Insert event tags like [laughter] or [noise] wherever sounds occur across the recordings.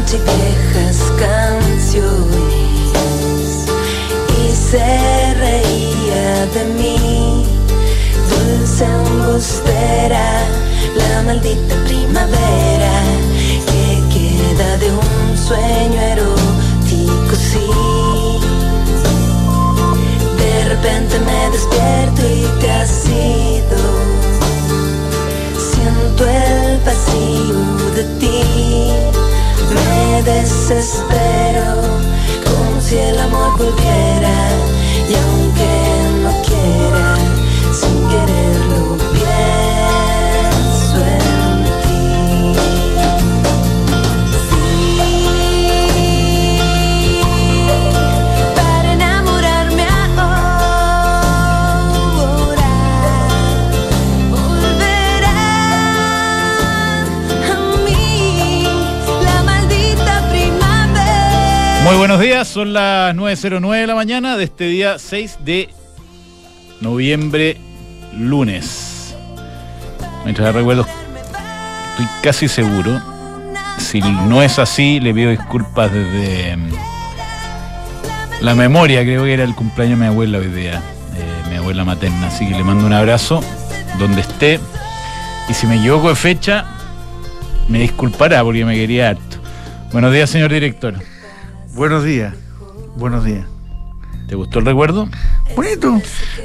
noche viejas canciones y se reía de mí, dulce angustera, la maldita primavera que queda de un sueño erótico, sí. De repente me despierto y te has ido. Siento el vacío de ti, me desespero como si el amor volviera Muy buenos días, son las 9.09 de la mañana de este día 6 de noviembre, lunes. Mientras recuerdo, estoy casi seguro. Si no es así, le pido disculpas desde mm, la memoria. Creo que era el cumpleaños de mi abuela hoy día, eh, mi abuela materna. Así que le mando un abrazo donde esté. Y si me equivoco de fecha, me disculpará porque me quería harto. Buenos días, señor director. Buenos días. Buenos días. ¿Te gustó el recuerdo? Bonito.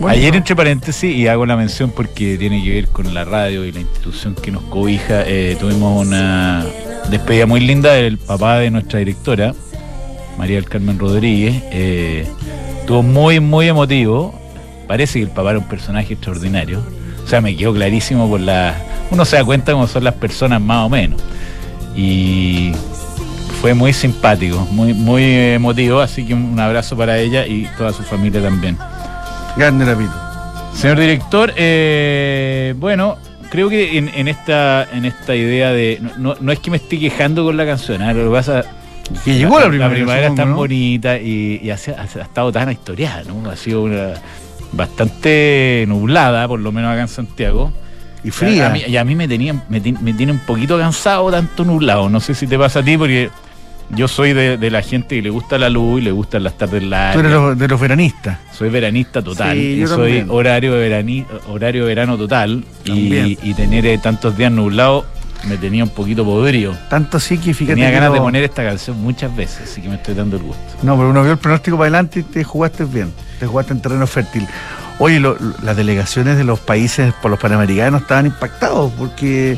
Ayer, entre paréntesis, y hago la mención porque tiene que ver con la radio y la institución que nos cobija, eh, tuvimos una despedida muy linda del papá de nuestra directora, María del Carmen Rodríguez. Eh, estuvo muy, muy emotivo. Parece que el papá era un personaje extraordinario. O sea, me quedó clarísimo por la... Uno se da cuenta cómo son las personas más o menos. Y fue muy simpático, muy, muy emotivo, así que un abrazo para ella y toda su familia también. Grande Lapito. Señor director, eh, bueno, creo que en, en esta en esta idea de. No, no- es que me esté quejando con la canción, ¿ah? lo que pasa. Que llegó la primavera, es tan supongo, ¿no? bonita y, y ha, ha- estado tan historiada, ¿no? Ha sido una bastante nublada, por lo menos acá en Santiago. Y fría. A mí- y a mí me, tenía, me, me tiene un poquito cansado tanto nublado. No sé si te pasa a ti, porque yo soy de, de la gente que le gusta la luz y le gustan las tardes largas. Tú eres de los veranistas. Soy veranista total. Sí, y yo soy también. horario de, verani- horario de verano total. Y, tener eh, tantos días nublados me tenía un poquito podrido. Tanto así que fíjate. Tenía que ganas de poner esta canción muchas veces, así que me estoy dando el gusto. No, pero uno vio el pronóstico para adelante y te jugaste bien. Te jugaste en terreno fértil. Oye, lo- lo- las delegaciones de los países por los panamericanos estaban impactados porque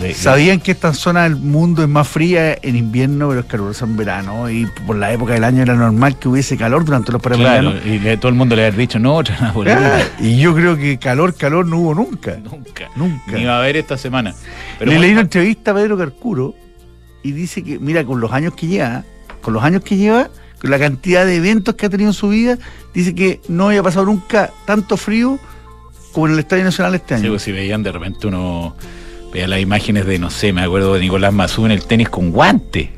De- sabían que esta zona del mundo es más fría en invierno, pero es calurosa en verano. Y por la época del año era normal que hubiese calor durante los. Claro, y le- todo el mundo le había dicho, no, otra [laughs] Ah, napolitana. y yo creo que calor, calor no hubo nunca. Nunca. Nunca. Ni va a haber esta semana. Pero Le bueno, leí una entrevista a Pedro Carcuro y dice que, mira, con los años que lleva, con los años que lleva, con la cantidad de eventos que ha tenido en su vida, dice que no había pasado nunca tanto frío como en el Estadio Nacional este sí, año. pues, si veían de repente uno veía las imágenes de, no sé, me acuerdo de Nicolás Mazú en el tenis con guante.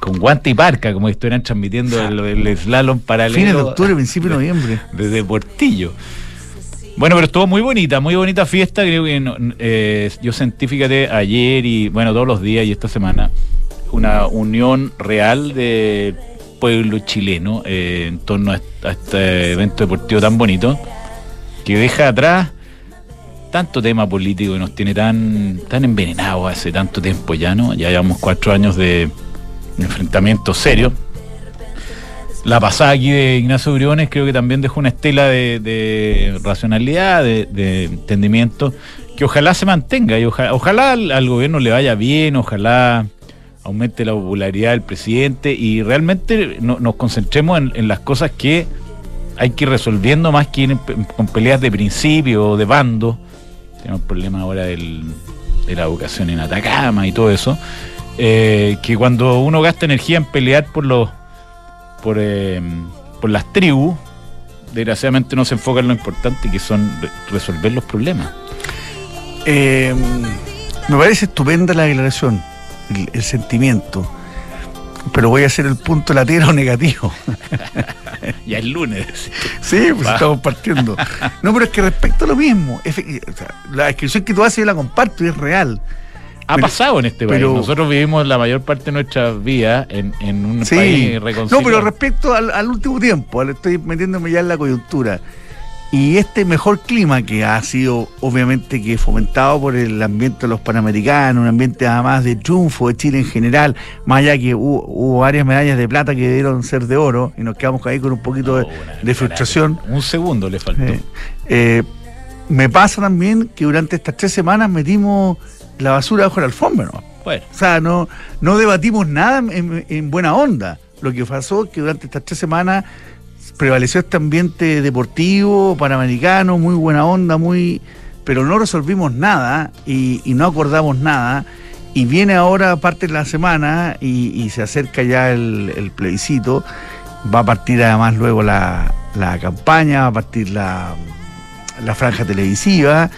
Con guante y parca, como si estuvieran transmitiendo el, el slalom paralelo. Fines de octubre, principio de noviembre. [laughs] desde Portillo. Bueno, pero estuvo muy bonita, muy bonita fiesta. Creo que eh, yo sentí, fíjate, ayer y bueno, todos los días y esta semana, una unión real del pueblo chileno eh, en torno a, est- a este evento deportivo tan bonito que deja atrás tanto tema político que nos tiene tan, tan envenenados hace tanto tiempo ya, ¿no? Ya llevamos cuatro años de enfrentamientos serios. La pasada aquí de Ignacio Briones creo que también dejó una estela de, racionalidad, de, entendimiento, que ojalá se mantenga y ojalá, ojalá al, gobierno le vaya bien, ojalá aumente la popularidad del presidente y realmente no- nos concentremos en, las cosas que hay que ir resolviendo más que ir con peleas de principio o de bando. Tenemos el problema ahora del- de la educación en Atacama y todo eso. eh, que cuando uno gasta energía en pelear por los por, eh, por las tribus, desgraciadamente no se enfoca en lo importante que son re- resolver los problemas. Eh, me parece estupenda la declaración, el sentimiento. Pero voy a hacer el punto latero negativo. [laughs] Ya es lunes. Sí, pues estamos partiendo. No, pero es que respecto a lo mismo, la descripción que tú haces yo la comparto y es real. ha Pero- pasado en este pero- país. Nosotros vivimos la mayor parte de nuestra vida en, en un Sí. país No, reconciliado. pero respecto al, al último tiempo, estoy metiéndome ya en la coyuntura. Y este mejor clima que ha sido obviamente que fomentado por el ambiente de los panamericanos, un ambiente además de triunfo de Chile en general, más allá que hubo, hubo varias medallas de plata que debieron ser de oro y nos quedamos ahí con un poquito de, No, una- de frustración. Un segundo le faltó. Eh, eh, me pasa también que durante estas tres semanas metimos la basura bajo la alfombra, ¿no? Bueno, O sea, no, no debatimos nada en, en buena onda. Lo que pasó es que durante estas tres semanas prevaleció este ambiente deportivo, panamericano, muy buena onda, muy pero no resolvimos nada y, no acordamos nada. Y viene ahora parte de la semana y, y se acerca ya el, el plebiscito. Va a partir además luego la, la campaña, va a partir la, la franja televisiva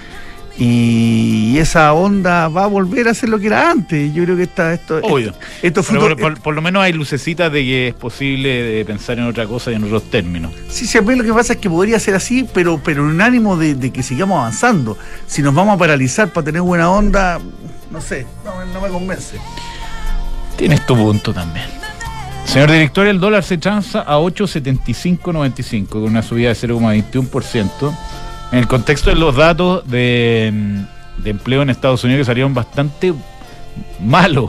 y esa onda va a volver a ser lo que era antes. Yo creo que está esto, Obvio. esto, por, por- por lo menos hay lucecitas de que es posible de pensar en otra cosa y en otros términos. Sí, sí, a mí lo que pasa es que podría ser así, pero, pero en un ánimo de, de que sigamos avanzando. Si nos vamos a paralizar para tener buena onda, no sé, no, me- no me convence. Tienes tu punto también. Señor director, el dólar se transa a 8.7595 con una subida de 0,21%. En el contexto de los datos de, mm, de empleo en Estados Unidos que salieron bastante malos,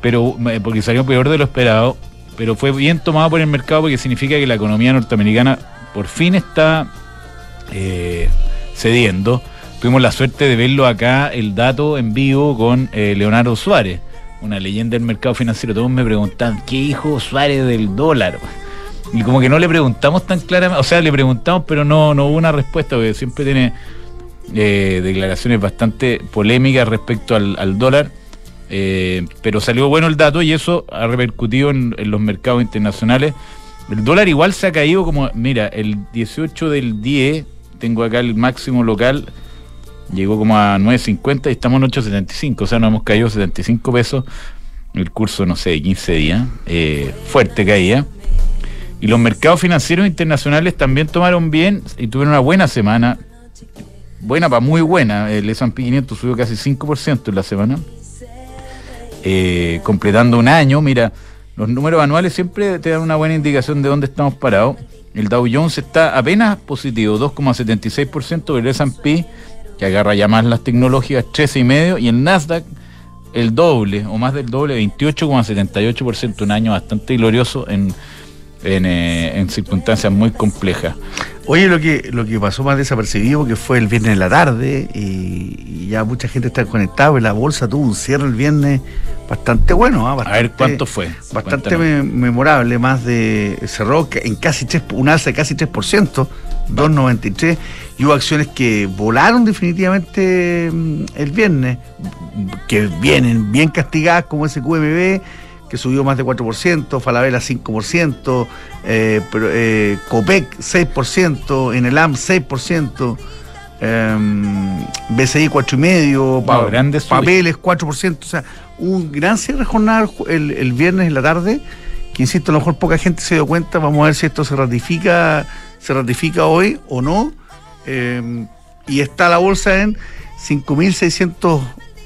pero eh, porque salieron peor de lo esperado, pero fue bien tomado por el mercado porque significa que la economía norteamericana por fin está eh, cediendo. Tuvimos la suerte de verlo acá, el dato en vivo con eh, Leonardo Suárez, una leyenda del mercado financiero. Todos me preguntaban, ¿qué hijo Suárez del dólar? Y como que no le preguntamos tan claramente, o sea, le preguntamos, pero no, no hubo una respuesta, porque siempre tiene eh, declaraciones bastante polémicas respecto al, dólar. Eh, pero salió bueno el dato y eso ha repercutido en, los mercados internacionales. El dólar igual se ha caído como, mira, el 18 del 10, tengo acá el máximo local, llegó como a 9.50 y estamos en 8.75, o sea, nos hemos caído 75 pesos el curso, no sé, de 15 días, eh, fuerte caída. Y los mercados financieros internacionales también tomaron bien y tuvieron una buena semana, buena para muy buena, el S&P 500 subió casi 5% en la semana, eh, completando un año, mira, los números anuales siempre te dan una buena indicación de dónde estamos parados. El Dow Jones está apenas positivo, 2,76%, el S&P, que agarra ya más las tecnológicas, 13,5%, y el Nasdaq, el doble, o más del doble, 28,78%, un año bastante glorioso en, en, eh, en circunstancias muy complejas. Oye, lo que, lo que pasó más desapercibido, que fue el viernes en la tarde, y, y ya mucha gente está conectada, pues la bolsa tuvo un cierre el viernes bastante bueno. ¿ah? A ver cuánto fue. Bastante me- memorable, más de. cerró en casi 3, un alza de casi 3%, 2,93, y hubo acciones que volaron definitivamente mm, el viernes, que vienen bien castigadas, como ese QMB, que subió más de 4%, Falabella 5%, eh, pero, eh, Copec 6%, Enelam 6%. em, BCI 4,5%, pa- papeles 4%, o sea, un gran cierre de jornada el el, viernes en la tarde, que insisto, a lo mejor poca gente se dio cuenta, vamos a ver si esto se ratifica, se ratifica hoy o no, em, y está la bolsa en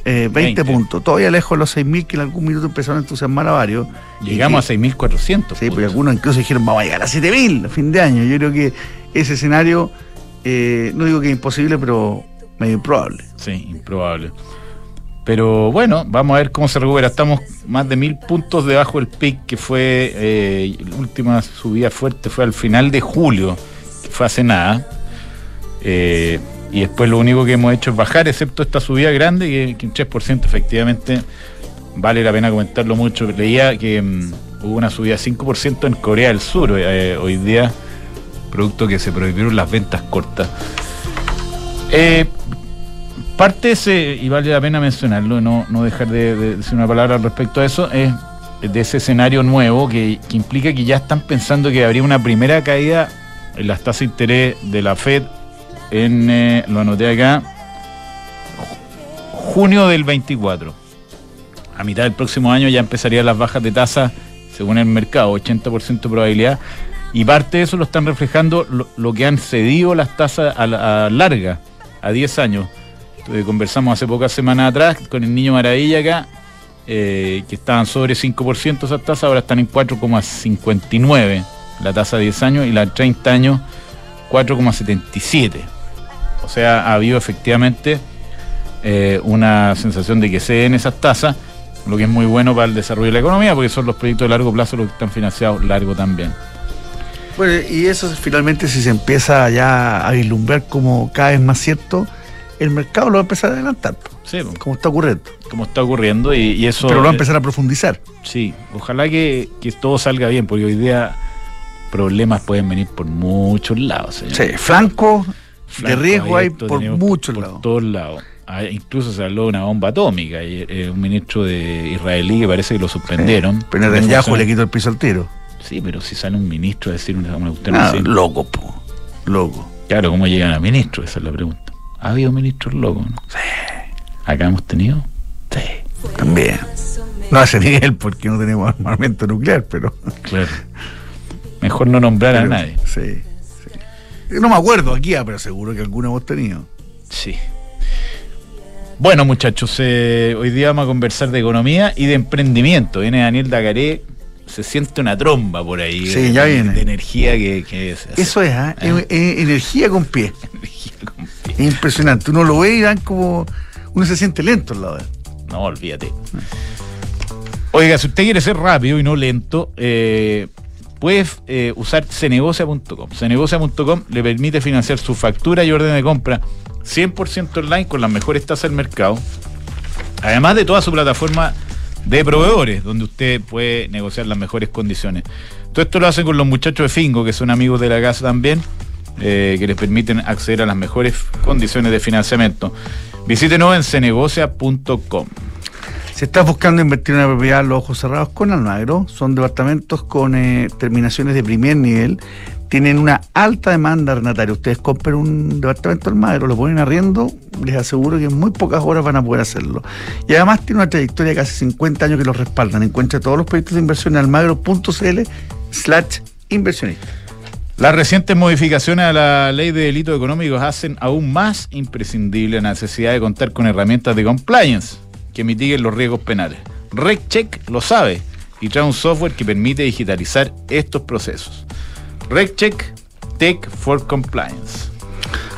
5.620 20. puntos, todavía lejos de los 6.000 que en algún minuto empezaron a entusiasmar a varios. Llegamos Y a 6.400. Sí, porque algunos incluso dijeron vamos a llegar a 7000 a fin de año. Yo creo que ese escenario, eh, no digo que es imposible, pero medio improbable. Sí, improbable. Pero bueno, vamos a ver cómo se recupera. Estamos más de mil puntos debajo del pic, que fue eh, la última subida fuerte, fue al final de julio, que fue hace nada. Eh, y después lo único que hemos hecho es bajar, excepto esta subida grande, que, un 3% efectivamente vale la pena comentarlo mucho. Leía que mm, hubo una subida de 5% en Corea del Sur eh, hoy día, producto que se prohibieron las ventas cortas. Eh, parte ese, y vale la pena mencionarlo, no, no dejar de, de decir una palabra al respecto a eso, es de ese escenario nuevo que, que implica que ya están pensando que habría una primera caída en las tasas de interés de la Fed en, eh, lo anoté acá, junio del 24. A mitad del próximo año ya empezarían las bajas de tasa según el mercado, 80% de probabilidad. Y parte de eso lo están reflejando lo, que han cedido las tasas a, a larga, a 10 años. eh, conversamos hace pocas semanas atrás con el niño Maravilla acá, eh, que estaban sobre 5% esas tasas, ahora están en 4,59 la tasa de 10 años y la de 30 años 4,77. O sea, ha habido efectivamente eh, una sensación de que se den esas tasas, lo que es muy bueno para el desarrollo de la economía, porque son los proyectos de largo plazo los que están financiados largo también. Bueno, y eso finalmente si se empieza ya a vislumbrar como cada vez más cierto, el mercado lo va a empezar a adelantar, Sí, como está ocurriendo. como está ocurriendo y, y eso... Pero lo va a empezar a profundizar. Sí, ojalá que, que todo salga bien, porque hoy día problemas pueden venir por muchos lados. señor. Sí, flanco de riesgo hay por muchos por lados. todos lados. Ah, incluso se habló de una bomba atómica y eh, un ministro de israelí que parece que lo suspendieron. Pero Netanyahu función- le quitó el piso al tiro. Sí, pero si sale un ministro a decir una, una cuestión Ah, así. loco, po. Loco. Claro, ¿cómo llegan a ministros? Esa es la pregunta. ¿Ha habido ministros locos? no? ¿Acá hemos tenido? Sí, También. No ese nivel porque no tenemos armamento nuclear, pero. claro. Mejor no nombrar a nadie. Sí, sí. No me acuerdo aquí, pero seguro que alguno hemos tenido. Sí. Bueno, muchachos, eh, hoy día vamos a conversar de economía y de emprendimiento. Viene Daniel Dacaré, se siente una tromba por ahí. Sí, de, ya viene. De energía que, que es. Eso es, ¿ah? Ah. Es- es energía con pie. [laughs] Energía con pie. Es impresionante. Uno lo ve y dan como. Uno se siente lento al lado de él. No, olvídate. Oiga, si usted quiere ser rápido y no lento, eh, puede eh, usar cenegocia.com. Cenegocia.com le permite financiar su factura y orden de compra 100% online con las mejores tasas del mercado. Además de toda su plataforma de proveedores, donde usted puede negociar las mejores condiciones. Todo esto lo hacen con los muchachos de Fingo, que son amigos de la casa también, eh, que les permiten acceder a las mejores condiciones de financiamiento. Visítenos en cenegocia.com. Si estás buscando invertir en una propiedad, los ojos cerrados con Almagro, son departamentos con eh, terminaciones de primer nivel, tienen una alta demanda arrendataria. Ustedes compren un departamento Almagro, lo ponen arriendo, les aseguro que en muy pocas horas van a poder hacerlo. Y además tiene una trayectoria de casi 50 años que los respaldan. Encuentra todos los proyectos de inversión en almagro.cl slash inversionista. Las recientes modificaciones a la ley de delitos económicos hacen aún más imprescindible la necesidad de contar con herramientas de compliance que mitiguen los riesgos penales. RecCheck lo sabe y trae un software que permite digitalizar estos procesos. RecCheck Tech for Compliance.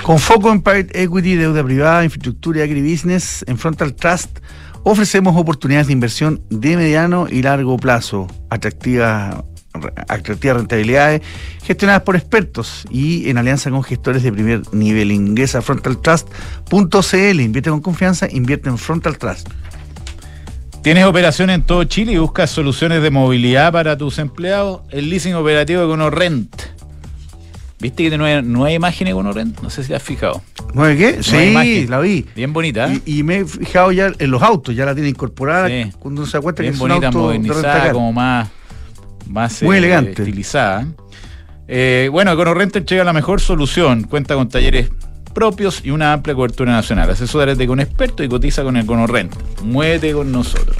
Con foco en private equity, deuda privada, infraestructura y agribusiness, en Frontal Trust ofrecemos oportunidades de inversión de mediano y largo plazo, atractivas atractivas rentabilidades gestionadas por expertos y en alianza con gestores de primer nivel. Ingresa a frontaltrust.cl, invierte con confianza, invierte en Frontal Trust. ¿Tienes operaciones en todo Chile y buscas soluciones de movilidad para tus empleados? El leasing operativo de EconoRent. ¿Viste que no hay, no hay imagen de EconoRent? No sé si te has fijado. ¿Nueve qué? No sí, hay imagen. la vi. Bien bonita. ¿eh? Y, y me he fijado ya en los autos, ya la tiene incorporada Sí. cuando uno se da cuenta que bien es un bonita, auto de modernizada, rentacar. como más, más Muy eh, elegante. estilizada. Eh, bueno, EconoRent entrega la mejor solución. Cuenta con talleres propios y una amplia cobertura nacional. Asesórate con expertos y cotiza con EconoRent. Muévete con nosotros.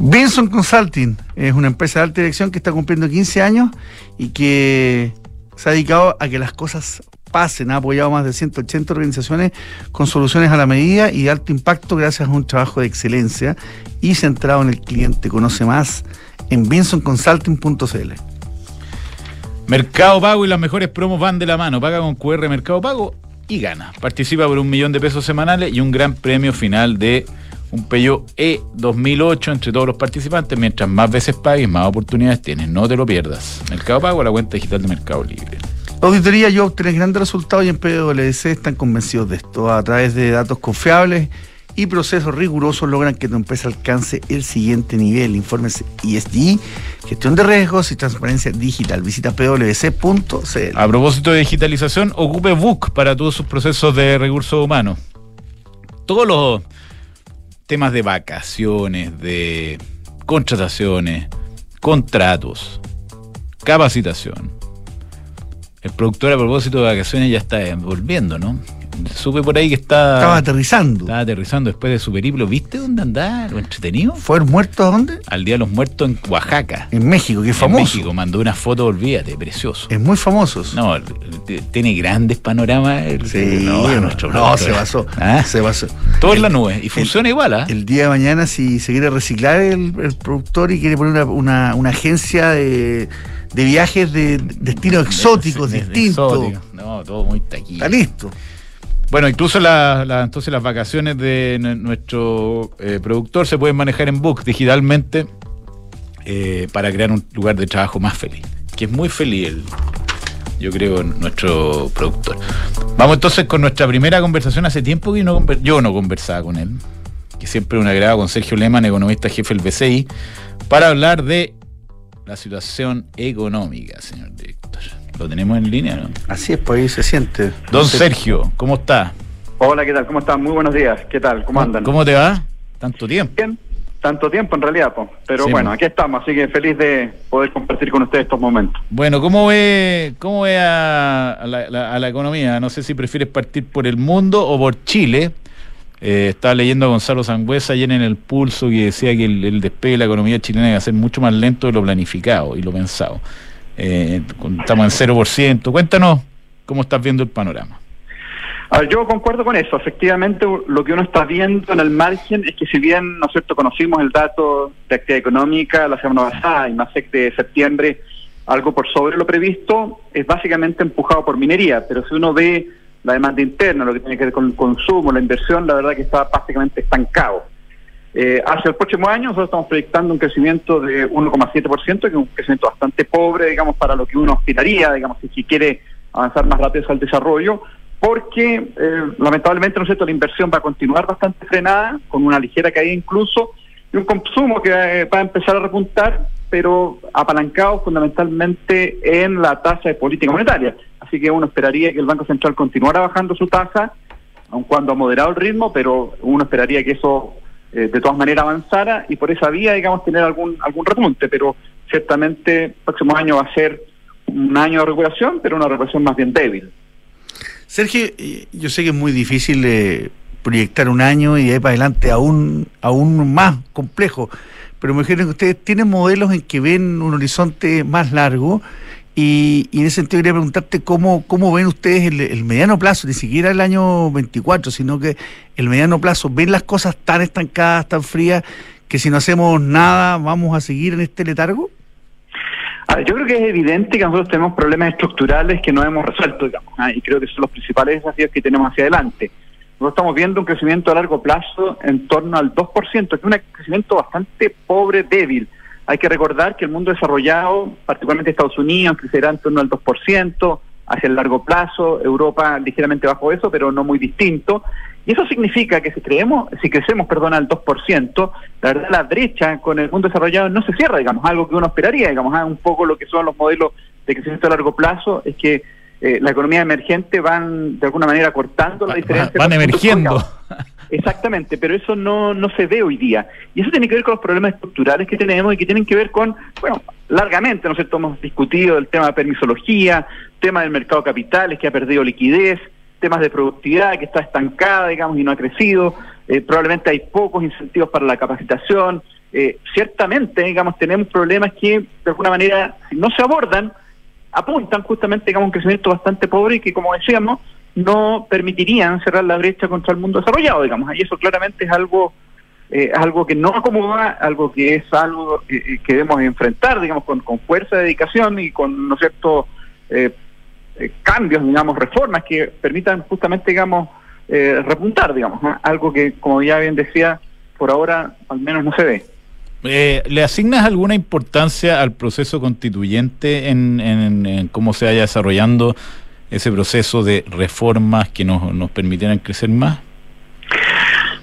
Benson Consulting es una empresa de alta dirección que está cumpliendo 15 años y que se ha dedicado a que las cosas pasen. Ha apoyado más de 180 organizaciones con soluciones a la medida y de alto impacto gracias a un trabajo de excelencia y centrado en el cliente. Conoce más en bensonconsulting.cl. Mercado Pago y las mejores promos van de la mano. Paga con QR Mercado Pago y gana. Participa por un millón de pesos semanales y un gran premio final de un Peugeot E 2008 entre todos los participantes. Mientras más veces pagues, más oportunidades tienes. No te lo pierdas. Mercado Pago, la cuenta digital de Mercado Libre. Auditoría y obtener grandes resultados y en PwC están convencidos de esto. A través de datos confiables y procesos rigurosos logran que tu empresa alcance el siguiente nivel. Informes ESG, gestión de riesgos y transparencia digital. Visita pwc.cl. A propósito de digitalización, ocupe Book para todos sus procesos de recursos humanos. Todos los temas de vacaciones, de contrataciones, contratos, capacitación. El productor a propósito de vacaciones ya está volviendo, ¿no? Supe por ahí que está, Estaba aterrizando. estaba aterrizando después de su periplo. ¿Viste dónde andaba? ¿Lo entretenido? ¿Fue muerto a dónde? Al Día de los Muertos en Oaxaca. En México, que es En famoso. México, mandó una foto, olvídate, precioso. Es muy famoso. No, tiene grandes panoramas. el- Sí, no, no, nuestro no, se basó. ¿Ah? Se basó. Todo en la nube. Y funciona igual, ¿ah? El día de mañana, si se quiere reciclar el, el productor y quiere poner una, una- una agencia de, de viajes de destinos exóticos, De- de- distintos. No, todo muy taquilla. está listo. Bueno, incluso la- entonces las vacaciones de nuestro eh, productor se pueden manejar en Book digitalmente eh, para crear un lugar de trabajo más feliz. Que es muy feliz el, yo creo, nuestro productor. Vamos entonces con nuestra primera conversación. Hace tiempo que yo no conversaba con él, que siempre un agrado con Sergio Lehmann, economista jefe del BCI, para hablar de la situación económica, señor director. Lo tenemos en línea, ¿no? Así es, pues ahí se siente. Don Se- Sergio, ¿cómo está? Hola, ¿qué tal? ¿Cómo están? Muy buenos días. ¿Qué tal? ¿Cómo andan? ¿Cómo te va? Tanto tiempo. Bien. Tanto tiempo en realidad, po. pero Sí, bueno, aquí estamos, así que feliz de poder compartir con ustedes estos momentos. Bueno, ¿cómo ve, cómo ve a, a la, la- a la economía? No sé si prefieres partir por el mundo o por Chile. Eh, estaba leyendo a Gonzalo Sangüesa ayer en el pulso que decía que el, el despegue de la economía chilena iba a ser mucho más lento de lo planificado y lo pensado. Eh, estamos en 0%. Cuéntanos cómo estás viendo el panorama. A ver, yo concuerdo con eso. Efectivamente, lo que uno está viendo en el margen es que si bien, ¿no es cierto?, conocimos el dato de actividad económica la semana pasada, y más de septiembre, algo por sobre lo previsto, es básicamente empujado por minería. Pero si uno ve la demanda interna, lo que tiene que ver con el consumo, la inversión, la verdad que está básicamente estancado. Eh, hacia el próximo año nosotros estamos proyectando un crecimiento de 1,7%, que es un crecimiento bastante pobre, digamos, para lo que uno aspiraría, digamos, si, quiere avanzar más rápido el desarrollo, porque eh, lamentablemente, ¿no es cierto?, la inversión va a continuar bastante frenada, con una ligera caída incluso, y un consumo que eh, va a empezar a repuntar, pero apalancado fundamentalmente en la tasa de política monetaria. Así que uno esperaría que el Banco Central continuara bajando su tasa, aun cuando ha moderado el ritmo, pero uno esperaría que eso eh, de todas maneras avanzara y por esa vía, digamos, tener algún algún repunte, pero ciertamente el próximo año va a ser un año de recuperación, pero una recuperación más bien débil. Sergio, eh, yo sé que es muy difícil eh, proyectar un año y de ahí para adelante aún, aún más complejo, pero me imagino que ustedes tienen modelos en que ven un horizonte más largo y, y en ese sentido quería preguntarte cómo, cómo ven ustedes el, mediano plazo, ni siquiera el año 24, sino que el mediano plazo, ven las cosas tan estancadas, tan frías, que si no hacemos nada vamos a seguir en este letargo? A ver, yo creo que es evidente que nosotros tenemos problemas estructurales que no hemos resuelto, digamos, ¿ah? y creo que son los principales desafíos que tenemos hacia adelante. Nosotros estamos viendo un crecimiento a largo plazo en torno al 2%, que es un crecimiento bastante pobre, débil. Hay que recordar que el mundo desarrollado, particularmente Estados Unidos, crecerá en torno al 2%, hacia el largo plazo, Europa ligeramente bajo eso, pero no muy distinto. Y eso significa que si creemos, si crecemos, perdón, al 2%, la verdad la brecha con el mundo desarrollado no se cierra, digamos, algo que uno esperaría, digamos, ah, un poco lo que son los modelos de crecimiento a largo plazo, es que eh, la economía emergente van de alguna manera cortando la diferencia. van emergiendo. [laughs] Exactamente, pero eso no, no se ve hoy día. Y eso tiene que ver con los problemas estructurales que tenemos y que tienen que ver con, bueno, largamente, ¿no es cierto? Hemos discutido el tema de permisología, tema del mercado de capitales que ha perdido liquidez, temas de productividad que está estancada, digamos, y no ha crecido. Eh, probablemente hay pocos incentivos para la capacitación. Eh, ciertamente, digamos, tenemos problemas que, de alguna manera, no se abordan, apuntan justamente, digamos, a un crecimiento bastante pobre y que, como decíamos, no permitirían cerrar la brecha contra el mundo desarrollado, digamos. Y eso claramente es algo eh, algo que no acomoda, algo que es algo que, que debemos enfrentar, digamos, con, con fuerza, dedicación y con, ¿no cierto?, eh, eh, cambios, digamos, reformas que permitan justamente, digamos, eh, repuntar, digamos, algo que, como ya bien decía, por ahora al menos no se ve. Eh, ¿Le asignas alguna importancia al proceso constituyente en, en- en cómo se vaya desarrollando ese proceso de reformas que nos, nos permitieran crecer más?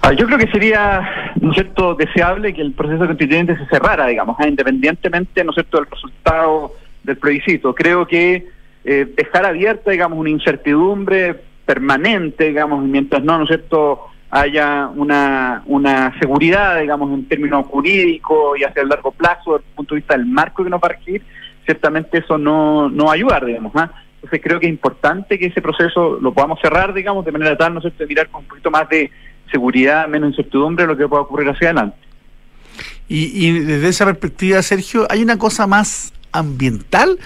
Ah, Yo creo que sería, ¿no cierto?, deseable que el proceso constituyente se cerrara, digamos, ah, independientemente, ¿no cierto?, del resultado del plebiscito. Creo que eh, dejar abierta, digamos, una incertidumbre permanente, digamos, mientras no, ¿no es cierto?, haya una, una seguridad, digamos, en términos jurídicos y hacia el largo plazo, desde el punto de vista del marco que nos va a regir, ciertamente eso no, no va a ayudar, digamos. ¿ah? Entonces creo que es importante que ese proceso lo podamos cerrar, digamos, de manera tal, ¿no cierto?, de mirar con un poquito más de seguridad, menos incertidumbre lo que pueda ocurrir hacia adelante. Y, y desde esa perspectiva, Sergio, ¿hay una cosa más ambiental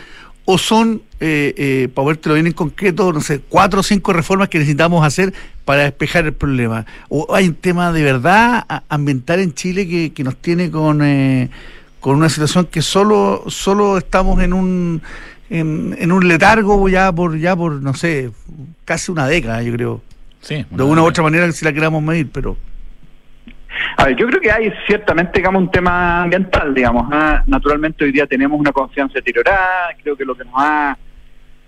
o son, eh, eh, para vértelo bien en concreto, no sé, cuatro o cinco reformas que necesitamos hacer para despejar el problema? ¿O hay un tema de verdad ambiental en Chile que, que nos tiene con, eh, con una situación que solo, solo estamos en un, en, en un letargo ya por, ya por, no sé, casi una década, yo creo? Sí, De una u otra manera, si la queramos medir, pero... A ver, yo creo que hay ciertamente, digamos, un tema ambiental, digamos. ¿ah? Naturalmente hoy día tenemos una confianza deteriorada, creo que lo que nos ha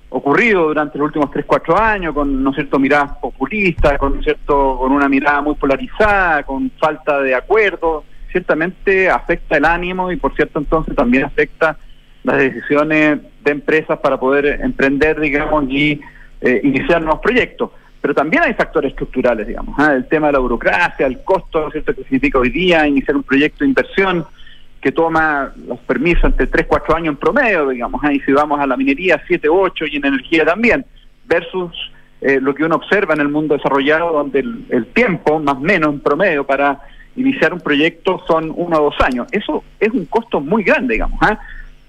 ocurrido durante los últimos 3, 4 años, con, ¿no cierto?, miradas populistas, con, ¿no es cierto?, con una mirada muy polarizada, con falta de acuerdo, ciertamente afecta el ánimo y, por cierto, entonces también afecta las decisiones de empresas para poder emprender, digamos, y eh, iniciar nuevos proyectos. Pero también hay factores estructurales, digamos, ¿ah? el tema de la burocracia, el costo, ¿no es cierto?, que significa hoy día iniciar un proyecto de inversión que toma los permisos entre 3, 4 años en promedio, digamos, ¿ah? y si vamos a la minería, 7, 8 y en energía también, versus eh, lo que uno observa en el mundo desarrollado, donde el, tiempo, más o menos en promedio, para iniciar un proyecto son uno o dos años. Eso es un costo muy grande, digamos. ¿ah?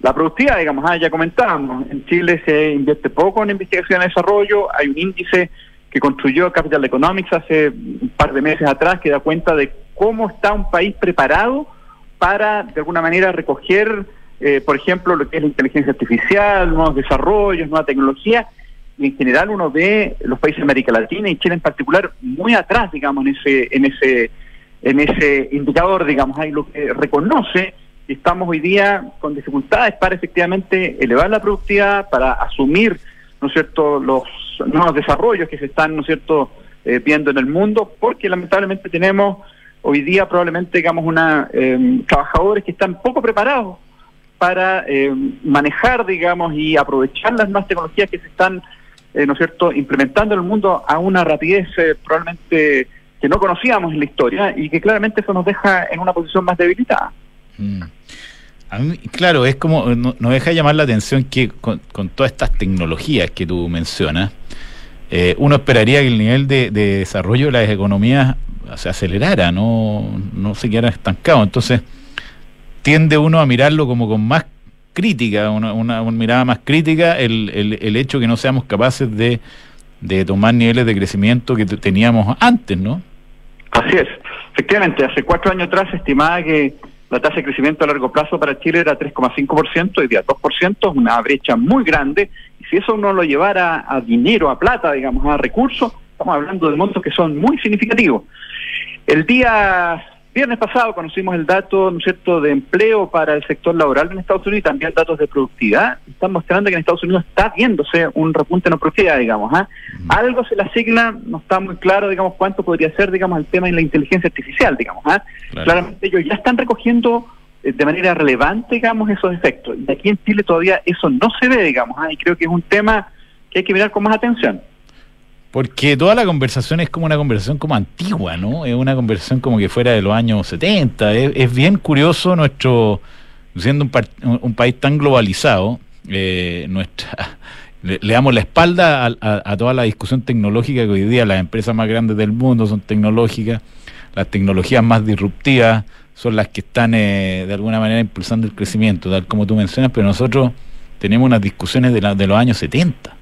La productividad, digamos, ah, ya comentábamos, en Chile se invierte poco en investigación y desarrollo, hay un índice que construyó Capital Economics hace un par de meses atrás que da cuenta de cómo está un país preparado para, de alguna manera, recoger, eh, por ejemplo, lo que es la inteligencia artificial, nuevos desarrollos, nueva tecnología, y en general uno ve los países de América Latina y Chile en particular muy atrás, digamos, en ese, en ese, en ese indicador, digamos, hay lo que reconoce que estamos hoy día con dificultades para efectivamente elevar la productividad, para asumir, ¿no cierto?, los nuevos desarrollos que se están, ¿no cierto?, eh, viendo en el mundo, porque lamentablemente tenemos hoy día probablemente, digamos, una eh, trabajadores que están poco preparados para eh, manejar, digamos, y aprovechar las nuevas tecnologías que se están, eh, ¿no cierto?, implementando en el mundo a una rapidez eh, probablemente que no conocíamos en la historia y que claramente eso nos deja en una posición más debilitada. Mm. A claro, es como, no- nos deja llamar la atención que con, todas estas tecnologías que tú mencionas, eh, uno esperaría que el nivel de, de desarrollo de las economías se acelerara, no, no se quedara estancado. Entonces, tiende uno a mirarlo como con más crítica, una, una- mirada más crítica, el, el, hecho que no seamos capaces de, de tomar niveles de crecimiento que teníamos antes, ¿no? Así es. Efectivamente, hace cuatro años atrás se estimaba que la tasa de crecimiento a largo plazo para Chile era 3,5%, hoy día 2%, una brecha muy grande. Y si eso uno lo llevara a dinero, a plata, digamos, a recursos, estamos hablando de montos que son muy significativos. El día viernes pasado conocimos el dato, ¿no es cierto?, de empleo para el sector laboral en Estados Unidos y también datos de productividad. Están mostrando que en Estados Unidos está viéndose un repunte en la productividad, digamos. ¿ah? Algo se le asigna, no está muy claro, digamos, cuánto podría ser, digamos, el tema de la inteligencia artificial, digamos. ¿ah? Claro. Claramente ellos ya están recogiendo eh, de manera relevante, digamos, esos efectos. Y aquí en Chile todavía eso no se ve, digamos, ¿ah? y creo que es un tema que hay que mirar con más atención. Porque toda la conversación es como una conversación como antigua, ¿no? Es una conversación como que fuera de los años 70. Es, bien curioso nuestro, siendo un, país tan globalizado, eh, nuestra, [laughs] le, damos la espalda a toda la discusión tecnológica que hoy día las empresas más grandes del mundo son tecnológicas, las tecnologías más disruptivas son las que están eh, de alguna manera impulsando el crecimiento, tal como tú mencionas, pero nosotros tenemos unas discusiones de, la- de los años 70.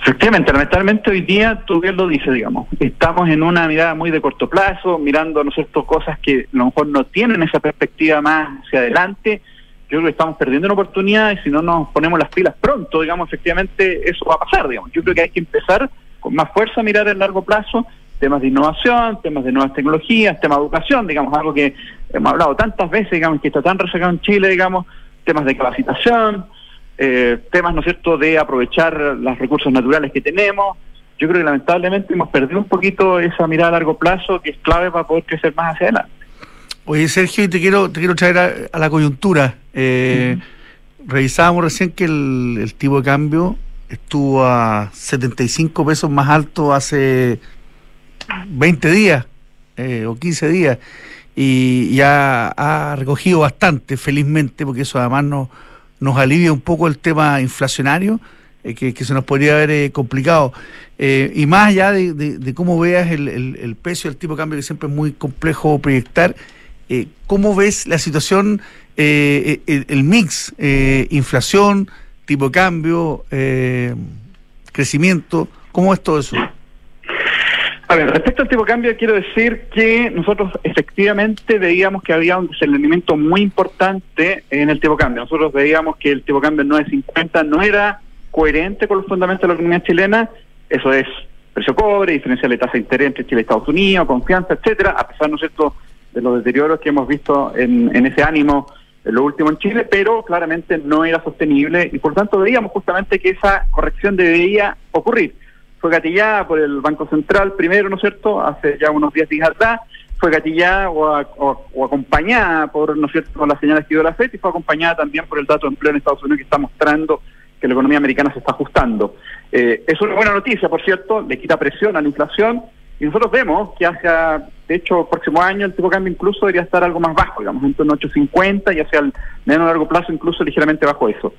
Efectivamente, lamentablemente hoy día, tú bien lo dices, digamos, estamos en una mirada muy de corto plazo, mirando, ¿no cierto?, cosas que a lo mejor no tienen esa perspectiva más hacia adelante. Yo creo que estamos perdiendo una oportunidad y si no nos ponemos las pilas pronto, digamos, efectivamente eso va a pasar, digamos. Yo creo que hay que empezar con más fuerza a mirar el largo plazo temas de innovación, temas de nuevas tecnologías, temas de educación, digamos, algo que hemos hablado tantas veces, digamos, que está tan rezagado en Chile, digamos, temas de capacitación, eh, temas, ¿no es cierto?, de aprovechar los recursos naturales que tenemos. Yo creo que lamentablemente hemos perdido un poquito esa mirada a largo plazo que es clave para poder crecer más hacia adelante. Oye, Sergio, te quiero, te quiero traer a, a la coyuntura. Eh, Revisábamos recién que el, el tipo de cambio estuvo a 75 pesos más alto hace 20 días eh, o 15 días y ya ha recogido bastante, felizmente, porque eso además nos, nos alivia un poco el tema inflacionario. eh, que, que se nos podría haber eh, complicado. Eh, y más allá de, de- de cómo veas el, el, el precio del tipo de cambio, que siempre es muy complejo proyectar, ¿cómo ves la situación, el, el mix, inflación, tipo de cambio, crecimiento? ¿Cómo es todo eso? A ver, respecto al tipo de cambio, quiero decir que nosotros efectivamente veíamos que había un desalinamiento muy importante en el tipo de cambio. Nosotros veíamos que el tipo de cambio 9.50 no era coherente con los fundamentos de la economía chilena. Eso es precio cobre, diferencial de tasa de interés entre Chile y Estados Unidos, confianza, etcétera, a pesar, ¿no de los deterioros que hemos visto en, en ese ánimo en lo último en Chile, pero claramente no era sostenible y por tanto veíamos justamente que esa corrección debería ocurrir fue gatillada por el Banco Central primero, ¿no es cierto?, hace ya unos 10 días atrás, fue gatillada o, acompañada por, ¿no es cierto?, las señales que dio la FED y fue acompañada también por el dato de empleo en Estados Unidos que está mostrando que la economía americana se está ajustando. Eh, es una buena noticia, por cierto, le quita presión a la inflación y nosotros vemos que hacia, de hecho, el próximo año el tipo de cambio incluso debería estar algo más bajo, digamos, en torno a 8.50 y hacia el mediano largo plazo incluso ligeramente bajo eso.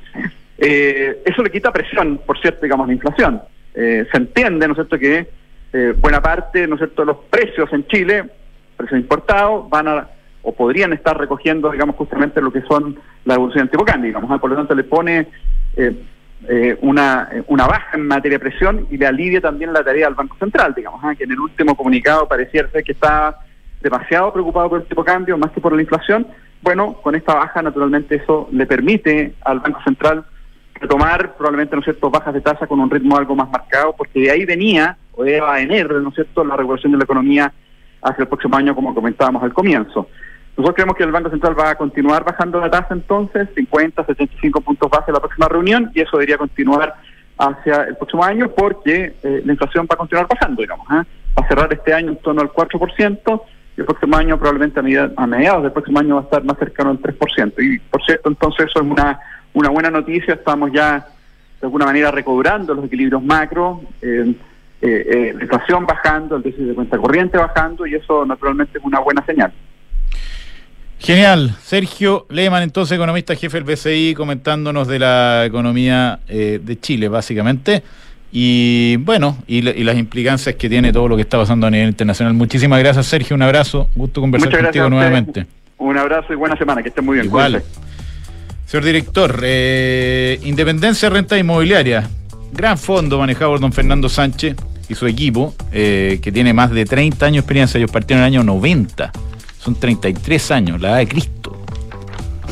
Eh, eso le quita presión, por cierto, digamos, a la inflación. Eh, se entiende, ¿no es cierto?, que eh, buena parte, ¿no es cierto?, los precios en Chile, precios importados, van a o podrían estar recogiendo, digamos, justamente lo que son la evolución cambio, digamos, ¿ah? por lo tanto le pone eh, eh, una, una baja en materia de presión y le alivia también la tarea al Banco Central, digamos, ¿ah? que en el último comunicado pareciera ser que está demasiado preocupado por el tipo de cambio más que por la inflación. Bueno, con esta baja, naturalmente, eso le permite al Banco Central retomar probablemente, ¿no es cierto?, bajas de tasa con un ritmo algo más marcado, porque de ahí venía, o a venir, ¿no es cierto?, la regulación de la economía hacia el próximo año, como comentábamos al comienzo. Nosotros creemos que el Banco Central va a continuar bajando la tasa entonces, 50, 75 puntos base en la próxima reunión, y eso debería continuar hacia el próximo año porque eh, la inflación va a continuar bajando, digamos. ¿ah? Va a cerrar este año en torno al 4%, y el próximo año probablemente a mediados del próximo año va a estar más cercano al 3%. Y por cierto, entonces eso es una, una buena noticia, estamos ya de alguna manera recobrando los equilibrios macro, eh, eh, eh, la inflación bajando, el déficit de cuenta corriente bajando, y eso naturalmente es una buena señal. Genial. Sergio Lehmann, entonces economista jefe del BCI, comentándonos de la economía eh, de Chile, básicamente. Y bueno, y, la- y las implicancias que tiene todo lo que está pasando a nivel internacional. Muchísimas gracias, Sergio. Un abrazo. Gusto conversar Muchas contigo nuevamente. Un abrazo y buena semana, que estén muy bien. Igual. cuídense. Señor director, eh, Independencia Renta Inmobiliaria, gran fondo manejado por don Fernando Sánchez y su equipo, eh, que tiene más de 30 años de experiencia, ellos partieron en el año 90, son 33 años, la edad de Cristo,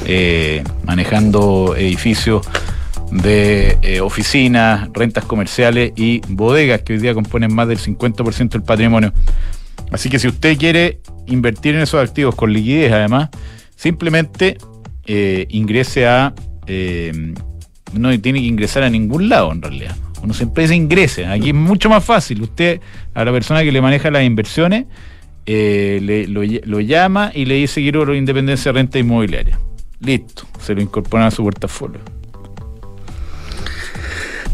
eh, manejando edificios de eh, oficinas, rentas comerciales y bodegas que hoy día componen más del 50% del patrimonio. Así que si usted quiere invertir en esos activos con liquidez, además, simplemente eh, ingrese a. eh, no tiene que ingresar a ningún lado en realidad. Uno siempre se ingrese. Aquí es mucho más fácil. Usted, a la persona que le maneja las inversiones, eh, le- lo, ll- lo llama y le dice quiero independencia de renta inmobiliaria. Listo, se lo incorporan a su portafolio.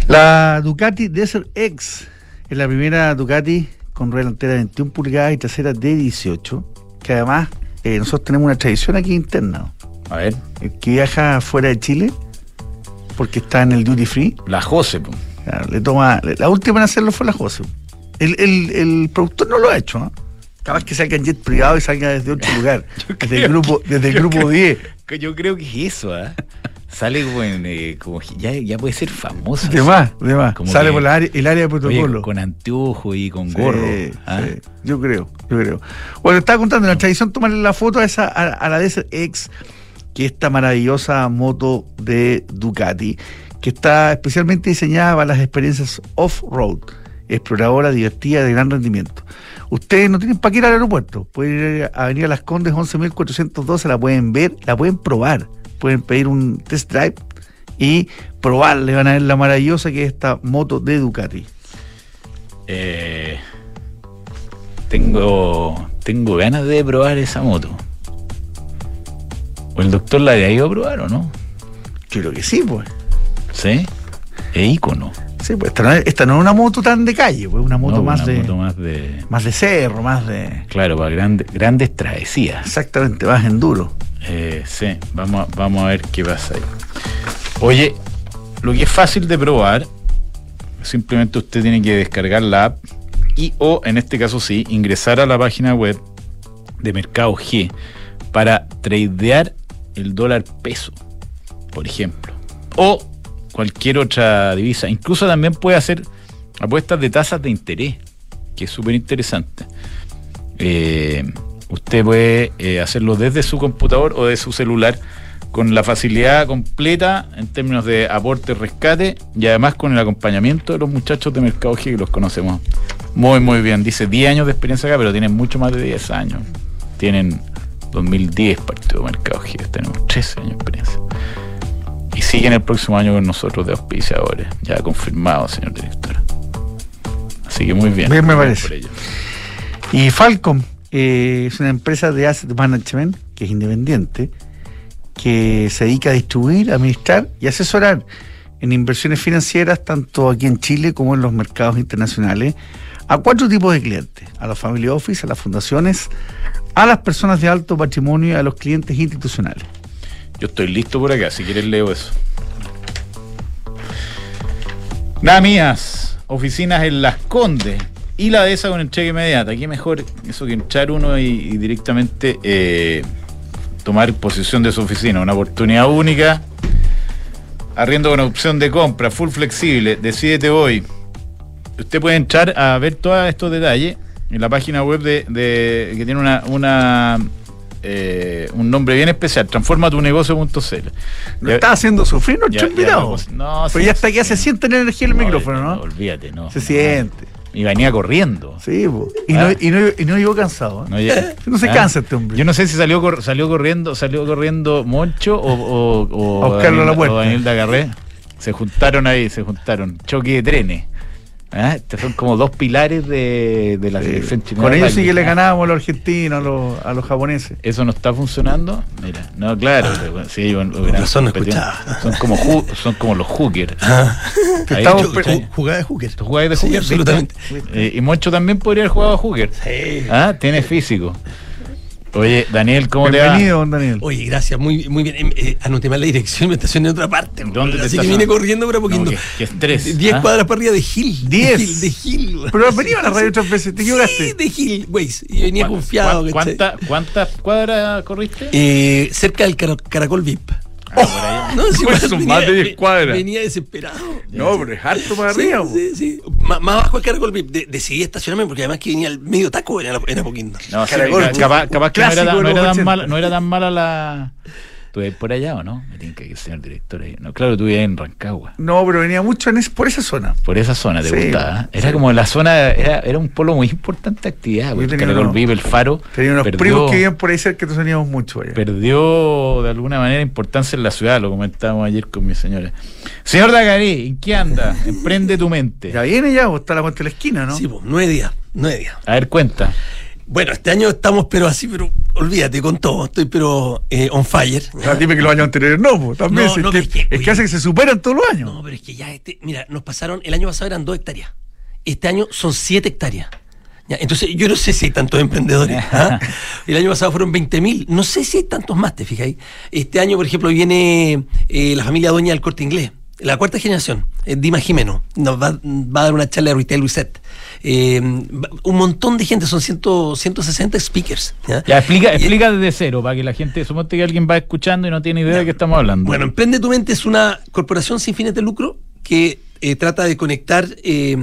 La Ducati Desert X es la primera Ducati con rueda delantera de 21 pulgadas y trasera de 18, que además nosotros tenemos una tradición aquí interna. A ver, El que viaja fuera de Chile, porque está en el duty free, la Jose. po. le toma, la última en hacerlo fue la José. El, el, el productor no lo ha hecho, ¿no? Capaz que salga en jet privado y salga desde otro [laughs] lugar, desde el grupo, que- desde el grupo creo- 10. Que Yo creo que es eso, ¿ah? Sale como en. eh, como, ya, ya puede ser famoso. De más, de más. Como Sale que- por la área- el área de Oye, protocolo. con anteojo y con Sí, gorro. ¿ah? sí, yo creo, yo creo. Bueno, estaba contando, en la tradición tomarle la foto a esa, a, a la Desert X, que es esta maravillosa moto de Ducati, que está especialmente diseñada para las experiencias off-road, exploradora, divertida, de gran rendimiento. Ustedes no tienen para qué ir al aeropuerto, pueden ir a Avenida Las Condes 11.412, la pueden ver, la pueden probar, pueden pedir un test drive y probarle, van a ver la maravillosa que es esta moto de Ducati. Eh, tengo, tengo ganas de probar esa moto. ¿O el doctor la ha ido a probar o no? Yo creo que sí, pues. ¿Sí? Es ícono. Sí, pues esta no, es, esta no es una moto tan de calle, pues una moto No, más una de moto más de. más de cerro, más de Claro, para grandes grandes travesías. exactamente, más enduro. Eh, sí, vamos a, vamos a ver qué pasa ahí. Oye, lo que es fácil de probar Simplemente usted tiene que descargar la app y o en este caso sí, ingresar a la página web de Mercado G para tradear el dólar peso, por ejemplo. O cualquier otra divisa. Incluso también puede hacer apuestas de tasas de interés, que es súper interesante. Eh, usted puede eh, hacerlo desde su computador o de su celular con la facilidad completa en términos de aporte, rescate y además con el acompañamiento de los muchachos de Mercado G que los conocemos muy, muy bien. Dice 10 años de experiencia acá, pero tienen mucho más de 10 años. Tienen 2010 partido de Mercado G, tenemos 13 años de experiencia. Y siguen el próximo año con nosotros de auspiciadores, ya confirmado, señor director. Así que muy bien. Bien, me parece. Y Falcom eh, es una empresa de asset management que es independiente, que se dedica a distribuir, administrar y asesorar en inversiones financieras, tanto aquí en Chile como en los mercados internacionales, a cuatro tipos de clientes: a los family office, a las fundaciones, a las personas de alto patrimonio y a los clientes institucionales. Yo estoy listo por acá, si quieres leo eso. Nada mías, oficinas en Las Condes y la de esa con entrega inmediata. Qué mejor eso que entrar uno y, directamente eh, tomar posesión de su oficina. Una oportunidad única. Arriendo con opción de compra, full flexible. Decídete hoy. Usted puede entrar a ver todos estos detalles en la página web de, de- que tiene una, una eh, un nombre bien especial, transforma tu negocio.cl. Lo está haciendo sufrir nuestro invitado. no, Pero sí, ya hasta que ya se siente la energía del micrófono, ¿no? Olvídate, no. Se no. siente. Y venía corriendo. Sí, po. y, Ah. no, y, no, y no llegó cansado. ¿eh? No, ya- [laughs] No se Ah. cansa este hombre. Yo no sé si salió cor- salió corriendo, salió corriendo Moncho o, o, o A la Daniel- puerta. o Daniel Dagarré. Se juntaron ahí, se juntaron. Choque de trenes. ¿Ah? Estos son como dos pilares de, de la Sí. selección chilena. Con ellos sí que le Ah, ganábamos a los argentinos, a los, a los japoneses. ¿Eso no está funcionando? Mira, no, claro. bueno, sí, bueno, hubieran razón, no competido. escuchaba. Son como, ju- son como los hookers. Ah, Ahí, Estamos ¿tú- per- tú- jugada de hooker. ¿Tú jugabas de Sí, hooker? absolutamente. Eh, y Moncho también podría haber jugado a hooker. Sí. Ah, tiene físico. Oye, Daniel, ¿cómo te va? Bienvenido, don Daniel. Oye, gracias, muy, muy bien. Em, eh, anoté mal la dirección, me estacioné en otra parte. ¿Dónde te Así que estacionaste? vine corriendo para poquito. No, qué- qué estrés, 10 ¿ah? cuadras para arriba de Gil. Diez. [laughs] De Gil, de Gil. Pero has venido a la radio otras veces, te equivocaste. Sí, de Gil, güey. Y venía ¿Cuá- confiado. cuá- ¿cachai? ¿cuánta- ¿Cuántas cuadras corriste? Eh, cerca del Cara- Caracol VIP. Por ahí. No, sí, Pues son venía- más de 10 ve- cuadras. Venía desesperado. No, pero es harto para Sí, arriba. sí, sí. Má- Más abajo el Caracol VIP. De- decidí estacionarme porque además que venía el medio taco en, Apoquindo. No, Caracol, capaz, capaz que no era, tan- de no, los era tan 80. mala, no era tan mala la. ¿Tú ves por allá o no? Me tiene que ir, señor director. ahí. No, claro, tú vivías en Rancagua. No, pero venía mucho en es- por esa zona. Por esa zona te Sí, gustaba. ¿eh? Era sí. como la zona, era, era un polo muy importante de actividad. Yo porque tenía Caracol Vive, el faro. Tenía unos perdió- primos que vivían por ahí cerca que teníamos mucho allá. perdió de alguna manera importancia en la ciudad, lo comentábamos ayer con mi señora. Señor Dagarí, ¿en qué anda? [laughs] Emprende tu mente. Ya viene ya, o está la vuelta de la esquina, ¿no? Sí, pues, nueve días. Nueve días. A ver, cuenta. Bueno, este año estamos, pero así, pero olvídate con todo. Estoy, pero eh, on fire. Ah, dime que los años anteriores no, pues, también. No, si no, es, que, es que, es hace que se superan todos los años. No, pero es que ya este, mira, nos pasaron, el año pasado eran dos hectáreas. Este año son siete hectáreas. Ya, entonces, yo no sé si hay tantos emprendedores. [laughs] ¿ah? El año pasado fueron 20 mil. No sé si hay tantos más, te fijáis. Este año, por ejemplo, viene eh, la familia dueña del corte inglés. La cuarta generación, eh, Dima Jimeno, nos va, va a dar una charla de Retail Reset. Eh, un montón de gente, son 100, 160 speakers. ¿ya? Ya, explica, Y- explica desde cero, para que la gente, suponte que alguien va escuchando y no tiene idea de qué estamos hablando. Bueno, Emprende tu Mente es una corporación sin fines de lucro que eh, trata de conectar eh,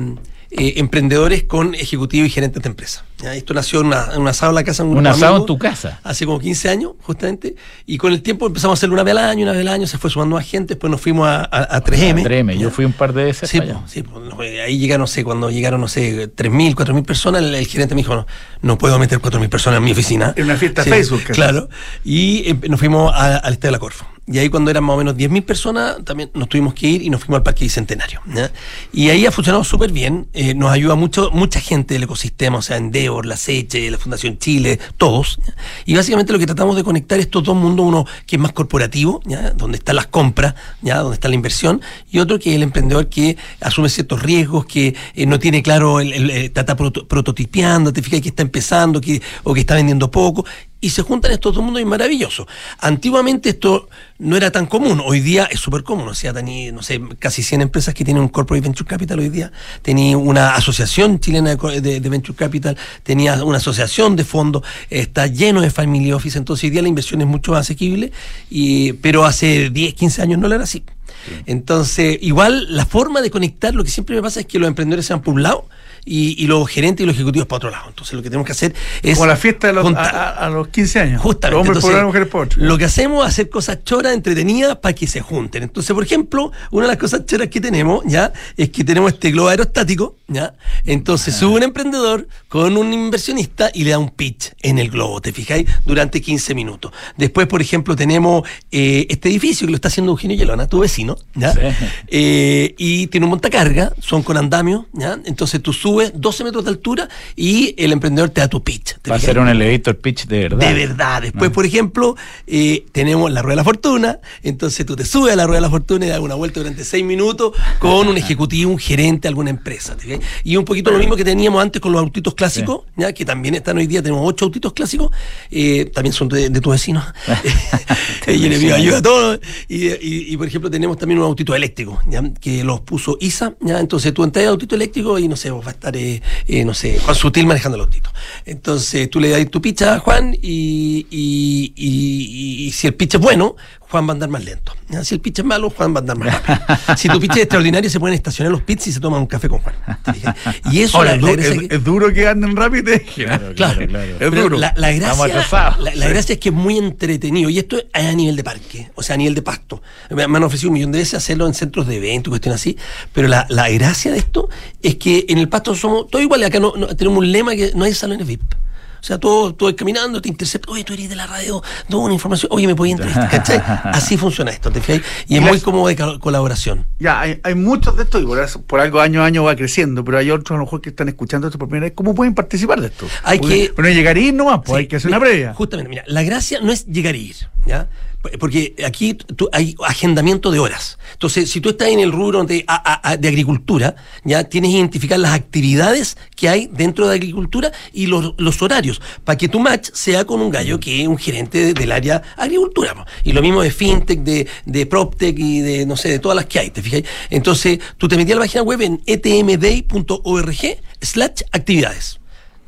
emprendedores con ejecutivos y gerentes de empresas. ¿Ya? Esto nació en, una, en un asado en la casa de un asado en tu casa. Hace como 15 años, justamente, y con el tiempo empezamos a hacerlo una vez al año, una vez al año, se fue sumando más gente, después nos fuimos a, a- a 3M. Créeme, ¿ya? yo fui un par de veces Sí, para allá. po, sí, po, eh, ahí llegaron, no sé, cuando llegaron, no sé, 3.000, 4.000 personas, el, el gerente me dijo, no, no puedo meter 4.000 personas en mi oficina. En una fiesta Facebook, casi. Claro. Y eh, nos fuimos al Estadio de la Corfo. Y ahí cuando eran más o menos 10.000 personas, también nos tuvimos que ir y nos fuimos al Parque Bicentenario. ¿ya? Y ahí ha funcionado súper bien, eh, nos ayuda mucho, mucha gente del ecosistema, o sea, Endeavor, La Seche, la Fundación Chile, todos. Y básicamente lo que tratamos de conectar estos dos mundos, uno que es más corporativo, donde están las compras, donde está la inversión, y otro que es el emprendedor que asume ciertos riesgos, que eh, no tiene claro, el, el- eh, está, está proto- prototipeando, te fijas que está empezando que, o que está vendiendo poco. Y se juntan estos dos mundos y es maravilloso. Antiguamente esto no era tan común, hoy día es súper común, o sea, tenía, no sé, casi 100 empresas que tienen un corporate venture capital hoy día, tenía una asociación chilena de- de venture capital, tenía una asociación de fondos, está lleno de family office, entonces hoy día la inversión es mucho más asequible, y, pero hace 10, 15 años no lo era así. Entonces, igual la forma de conectar, lo que siempre me pasa es que los emprendedores se han por un lado y, y los gerentes y los ejecutivos para otro lado. Entonces, lo que tenemos que hacer es. Como la fiesta de los, a, juntar- a- a los 15 años. Justamente. Por entonces, una, las mujeres por. Lo que hacemos es hacer cosas choras, entretenidas, para que se junten. Entonces, por ejemplo, una de las cosas choras que tenemos, ¿ya? Es que tenemos este globo aerostático, ¿ya? Entonces, sube un emprendedor con un inversionista y le da un pitch en el globo, ¿te fijáis? Durante 15 minutos. Después, por ejemplo, tenemos eh, este edificio que lo está haciendo Eugenio Yelona, tu vecino, ¿ya? Sí. Eh, y tiene un montacarga, son con andamio, ¿ya? Entonces tú subes 12 metros de altura y el emprendedor te da tu pitch. ¿te Va a ser un elevator pitch de verdad. De verdad. Después, por ejemplo, eh, tenemos la rueda de la fortuna. Entonces tú te subes a la rueda de la fortuna y das una vuelta durante seis minutos con un ejecutivo, un gerente de alguna empresa. Y un poquito lo mismo que teníamos antes con los autitos clásicos, ya que también están hoy día, tenemos ocho autitos clásicos, eh, también son de, de tu vecino. [laughs] [laughs] y le pido ayuda a todos. Y, y- y, por ejemplo, tenemos también un autito eléctrico, ¿ya? que los puso ISA. ¿ya? Entonces tú entras al autito eléctrico y no sé, va a estar, eh, no sé, Juan Sutil manejando el autito. Entonces tú le das tu picha a Juan y, y- y- si el pitch es bueno, Juan va a andar más lento. Si el pitch es malo, Juan va a andar más rápido. si tu pitch es extraordinario, se pueden estacionar los pits y se toman un café con Juan. Y eso Ahora, la- es, la du- gracia es- que- es duro que anden rápido. y te- Claro, Claro, claro, claro. Es Pero duro. La, la gracia, la, gracia es que es muy entretenido y esto es a nivel de parque, o sea, a nivel de pasto. Me, han ofrecido un millón de veces hacerlo en centros de eventos, cuestiones así, pero la, la gracia de esto es que en el pasto somos todos iguales. Acá no, no- tenemos un lema que no hay salones VIP. O sea, todo, todo caminando, te intercepta, oye, tú eres de la radio, no, una información, oye, me podías [laughs] entrevistar, ¿cachai? Así funciona esto, ¿te fijas? Y es muy como de col- colaboración. Ya, hay, hay muchos de estos y por, eso- por algo año a año va creciendo, pero hay otros a lo mejor que están escuchando esto por primera vez. ¿Cómo pueden participar de esto? Hay Porque- que- Bueno, llegar y ir nomás, pues Sí, hay que hacer mira, una previa. Justamente, mira, la gracia no es llegar y ir, ¿ya? Porque aquí tú- hay agendamiento de horas. Entonces, si tú estás en el rubro de, a- de agricultura, ya tienes que identificar las actividades que hay dentro de agricultura y los, horarios, para que tu match sea con un gallo que es un gerente de- del área agricultura. Y lo mismo de fintech, de, de proptech y de, no sé, de todas las que hay, ¿te fijas? Entonces, tú te metías a la página web en etmday.org slash actividades.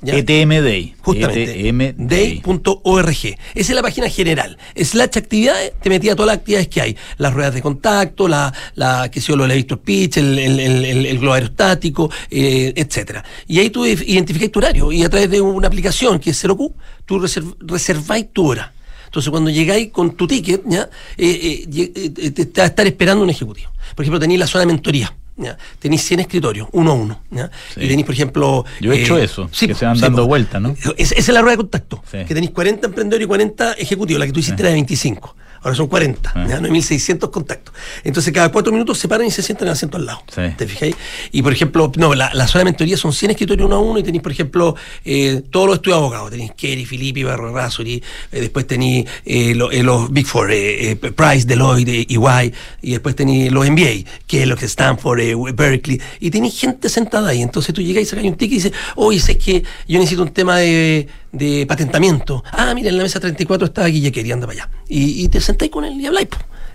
¿Ya? ETM Day. Justamente. Day. Day.org. Esa es la página general. Slash actividades, te metía todas las actividades que hay. Las ruedas de contacto, la, la que yo, lo del Victor Pitch, el, el, el, el- el globo aerostático, eh, etcétera. Y ahí tú identificas tu horario. Y a través de una aplicación que es 0Q, tú reserv- reserváis tu hora. Entonces, cuando llegáis con tu ticket, ¿ya? Eh, eh, lle- eh, te, te va a estar esperando un ejecutivo. Por ejemplo, tenéis la zona de mentoría. ¿Ya? Tenéis 100 escritorios, uno a uno. ¿ya? Sí. Y tenéis, por ejemplo. Yo he hecho eso, que se van sí, dando vueltas, ¿no? Es- esa es la rueda de contacto. Que tenéis 40 emprendedores y 40 ejecutivos. La que tú hiciste era de 25. Ahora son 40. Ah. ¿ya? 9.600 contactos. Entonces, cada cuatro minutos se paran y se sientan en el asiento al lado. Sí. ¿Te fijáis? Y, por ejemplo, no, la, la zona de mentoría son 100 escritorios uno a uno y tenéis, por ejemplo, eh, todos los estudios abogados. Tenéis Kerry, Filippi, Barro Rasuri. eh, después tenéis eh, lo- eh, los Big Four, eh, eh, Price, Deloitte, EY. Y después tenéis los MBA, que es lo que Stanford, Berkeley. Y tenéis gente sentada ahí. Entonces tú llegáis y sacáis un ticket y dices, oye, sé que yo necesito un tema de, de patentamiento. Ah, mira, en la mesa 34 está Guille anda para allá. Y, y te sentáis con él y habláis,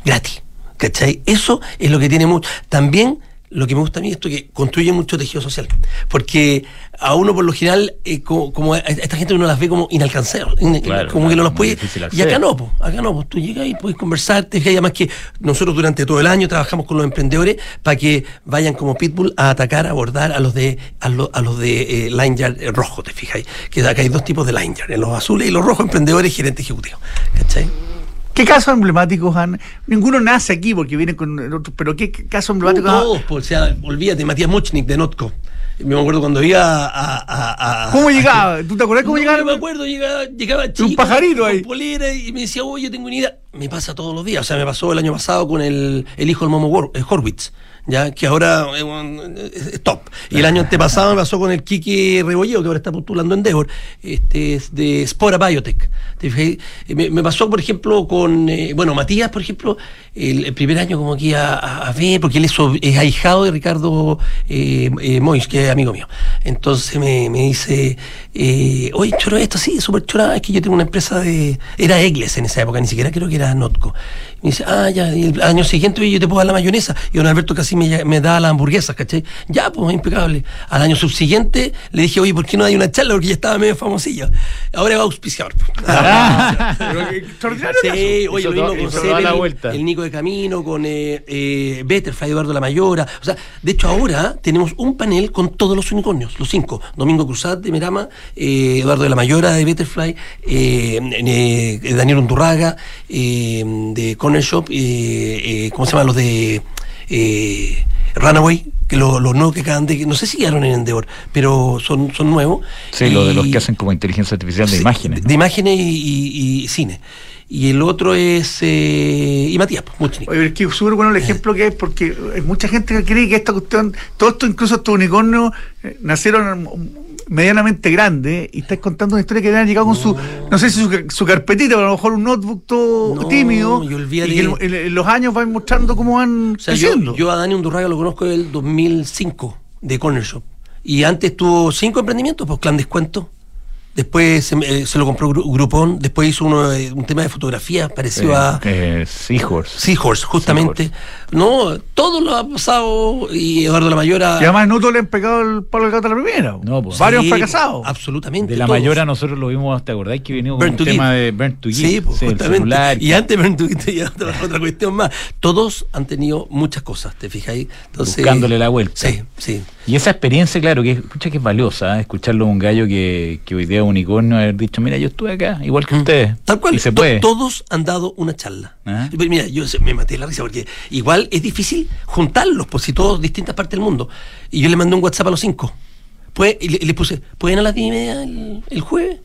gratis. ¿Cachai? Eso es lo que tiene mucho. También lo que me gusta a mí es esto que construye mucho tejido social. Porque a uno por lo general, eh, como, como a esta gente uno las ve como inalcanzables. in- Claro, como que no los muy puede. Y acá no, po, acá no, pues tú llegas y puedes conversar, te fijas, además que nosotros durante todo el año trabajamos con los emprendedores para que vayan como pitbull a atacar, a abordar a los de a, lo- a los de eh, line yard eh, rojo, te fijas, que acá hay dos tipos de line yard, los azules y los rojos, emprendedores y gerentes ejecutivos. ¿Cachai? ¿Qué casos emblemáticos han? Ninguno nace aquí porque viene con el otro, pero ¿qué casos emblemáticos han- Todos, po, o sea, olvídate, Matías Mochnik de Notco. Me acuerdo cuando iba a. a- a- ¿Cómo a- llegaba? ¿Tú te acordás cómo No, llegaba? yo me acuerdo, llegaba, llegaba chico, pajarito con ahí. polera y me decía, oye, yo tengo una idea. Me pasa todos los días. O sea, me pasó el año pasado con el, el hijo del Momo eh, Horwitz, ya que ahora es, es top. Y el año antepasado me pasó con el Kiki Rebolleo, que ahora está postulando en Devor, este es de Spora Biotech. Me, me pasó, por ejemplo, con, eh, bueno, Matías, por ejemplo, el, el primer año como iba a, a ver, porque él es, es ahijado de Ricardo eh, eh, Mois, que es amigo mío. Entonces me, me dice, eh, oye, choro, esto sí, súper chora, es que yo tengo una empresa de... Era Egles en esa época, ni siquiera creo que era Notco. Y me dice, ah, ya, y el año siguiente oye, yo te puedo dar la mayonesa. Y don Alberto casi me, da las hamburguesas, ¿cachai? Ya, pues, impecable. Al año subsiguiente le dije, oye, ¿por qué no hay una charla? Porque ya estaba medio famosillo. Ahora va a auspiciar. pues. [laughs] Extraordinario Sí, oye, lo mismo con la vuelta. el Nico de Camino, con eh, eh, Betterfly, Eduardo La Mayora. O sea, de hecho ahora tenemos un panel con todos los unicornios, los cinco. Domingo Cruzat de Merama, eh, Eduardo de La Mayora de Betterfly, eh, eh, Daniel Undurraga eh, de Corner Shop, eh, eh, ¿cómo se llama? Los de eh, Runaway, que lo- los nuevos que acaban de... No sé si quedaron en Endeavor, pero son, son nuevos. Sí, lo de los Y- que hacen como inteligencia artificial de Sí, imágenes. De, de imágenes y, y- y cine. Y el otro es. eh, y Matías, pues, Muchnik. Oye, es que es súper bueno el ejemplo que hay porque hay mucha gente que cree que esta cuestión, todo esto, incluso estos unicornios, eh, nacieron medianamente grandes y estáis contando una historia que han llegado con su, no sé si su, su carpetita, pero a lo mejor un notebook todo No, tímido y que los años van mostrando cómo van O sea, yo, yo a Dani Undurraga lo conozco del 2005 de Corner Shop. Y antes tuvo cinco emprendimientos, pues Clan Descuento. Después se, me- eh, se lo compró Gru- Groupon. Después hizo uno de- un tema de fotografía parecido a. Eh, Seahorse. Seahorse, justamente. No, todo lo ha pasado. Y Eduardo La Mayora. y además no todos le han pegado el palo del gato a la primera. No, pues. Varios Sí, fracasados. Absolutamente. De la todos. mayora nosotros lo vimos, ¿te acordáis que venía con Burn un tema Give. de Burn to Give? Sí, pues, Sí, el justamente. celular. Y antes Burn to Give y otra, [laughs] otra cuestión más. Todos han tenido muchas cosas, ¿te fijáis? Entonces, Buscándole la vuelta. Sí, sí. Y esa experiencia, claro, que escucha que es valiosa, ¿eh? escucharlo de un gallo que, que hoy día es unicornio, haber dicho, mira, yo estuve acá, igual que ustedes. Mm. Tal cual. Y se To- puede. Todos han dado una charla. Ah. Pero Mira, yo me maté la risa porque igual es difícil juntarlos, pues si todos distintas partes del mundo. Y yo le mandé un WhatsApp a los cinco. Pues, y le, y le puse, ¿pueden a las diez y media el, el jueves?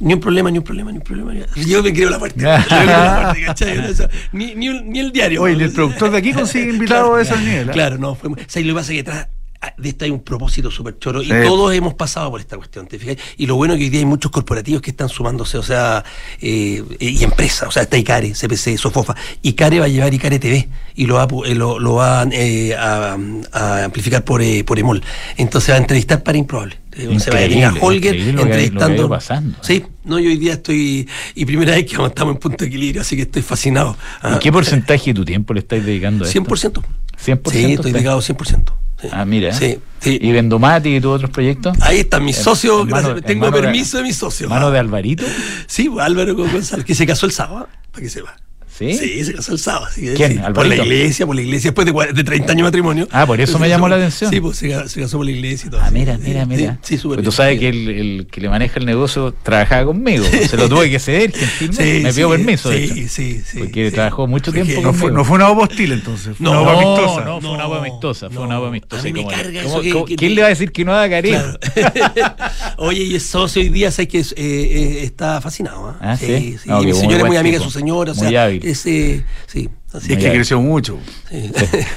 Ni un problema, ni un problema, ni un problema. [laughs] Yo me creo la parte. [laughs] yo me creo la parte, ¿cachai? O sea, ni, ni, un- ni el diario. Oye, el productor de aquí consigue invitados a ese [laughs] nivel. ¿eh? Claro, no, fue muy- o sea, y lo que pasa es que detrás de esto hay un propósito súper choro y todos hemos pasado por esta cuestión, ¿te fijas? Y lo bueno es que hoy día hay muchos corporativos que están sumándose, o sea, eh, y empresas, o sea, está Icare, CPC, Sofofa. Icare va a llevar Icare TV y lo va, eh, lo, lo va eh, a, a amplificar por, eh, por EMOL. Entonces va a entrevistar para Improbable. Eh, Se va a venir a Increíble, Holger increíble que entrevistando. pasando. Sí, no, yo hoy día estoy. Y primera vez que estamos en punto de equilibrio, así que estoy fascinado. ¿Y Ah, qué porcentaje de tu tiempo le estáis dedicando a esto? 100%. 100% Sí, estoy dedicado 100%. Sí. Ah, mira. Sí, sí. ¿Y Vendomati y tus otros proyectos? Ahí están mis Her- socios, hermano- gracias, tengo hermano de- permiso de mis socios. ¿Mano de Alvarito? Sí, pues, Álvaro González, que se casó el sábado, para que sepa. ¿Sí? Sí, se casó el sábado. que ¿Quién? sí, por la iglesia, por la iglesia, después de, de 30 años de matrimonio. Ah, por eso me casó llamó por- la atención. Sí, pues se, ca- se casó por la iglesia y todo. Ah, sí, mira, sí, mira, sí, mira. Sí, súper Pero tú bien. sabes que el, el que le maneja el negocio trabajaba conmigo. Se lo tuve que ceder gentilmente. Sí, Me pidió sí, permiso. Sí, sí, sí. Porque sí. trabajó mucho Porque- tiempo No fue, no fue una agua hostil entonces, fue No, una agua amistosa. no, fue una agua amistosa, fue una agua amistosa. A mí me ¿Cómo- carga cómo- eso que- cómo- que- ¿Quién le va a decir que no haga? Claro. [laughs] Oye, y es socio hoy día, sé que eh, eh, está fascinado. ¿ah? Ah, ¿sí? sí. Mi señora es muy amiga de su señora. O sea, hábil. es, eh, sí. Así Es que creció mucho. Sí.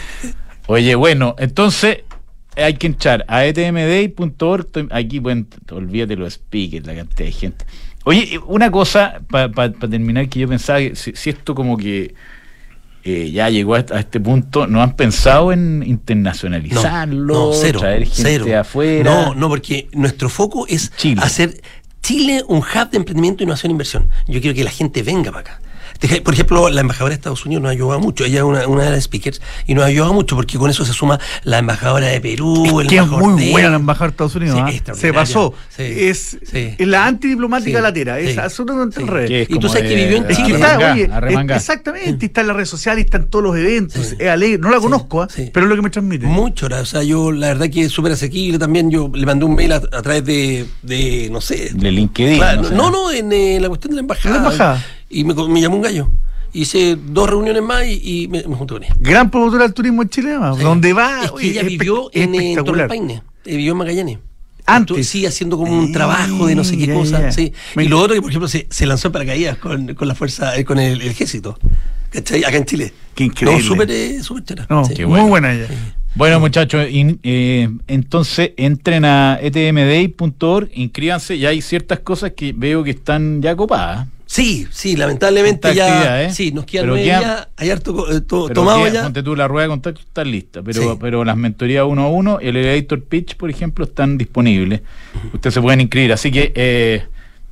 [laughs] Oye, bueno, entonces hay que entrar a etmday.org. Aquí pueden, olvídate los speakers, la cantidad de gente. Oye, una cosa para terminar que yo pensaba que si, si esto como que eh, ya llegó a, este punto, ¿no han pensado en internacionalizarlo? No, cero, traer gente cero. afuera. No, no, porque nuestro foco es Chile. hacer Chile un hub de emprendimiento, innovación e inversión. Yo quiero que la gente venga para acá. Por ejemplo, la embajadora de Estados Unidos nos ha ayudado mucho. Ella es una, una de las speakers y nos ha ayudado mucho porque con eso se suma la embajadora de Perú, el que es muy de- buena la embajada de Estados Unidos. Sí, ¿ah? Se pasó. Sí, es, sí. es la antidiplomática Sí, latera. Es sí. absolutamente Sí. al revés. Es Y tú sabes que vivió en Es que Chile. está, oye, es- exactamente, está en las redes sociales, está en todos los eventos, Sí. es alegre. No la conozco, ¿ah? Sí. pero es lo que me transmite. Mucho, o sea, yo la verdad que es súper asequible también. Yo le mandé un mail a, a través de, de, no sé. De LinkedIn. Claro, no sé. no, no, en eh, la cuestión de la embajada. En la embajada. Y me, me llamó un gallo. Hice dos reuniones más y, y me, me junté con ella. Gran promotora del turismo en Chile, Sí. donde va. Es que oye, ella es vivió en, eh, en Torres espectacular. Paine, eh, vivió en Magallanes. Antes. Sí, haciendo como un trabajo de no sé qué Ya, cosa. ya. Sí. Me- Y lo otro que, por ejemplo, se, se lanzó en paracaídas con, con la fuerza, eh, con el, el ejército. ¿Cachai? Acá en Chile. Qué increíble. No, súper, eh, súper chora. No, Sí. Qué muy buena ella. Bueno, muchachos, in- eh, entonces entren a etmday.org, inscríbanse, y hay ciertas cosas que veo que están ya copadas. Sí, sí, lamentablemente Esta ya. actividad, ¿eh? Sí, nos quedan Pero nueve queda-. Hay harto co- eh, to- Pero tomado queda- ya. Ponte tú la rueda de contacto, está lista. Pero, Sí. pero las mentorías uno a uno, el elevator pitch, por ejemplo, están disponibles. Ustedes se pueden inscribir. Así que, eh,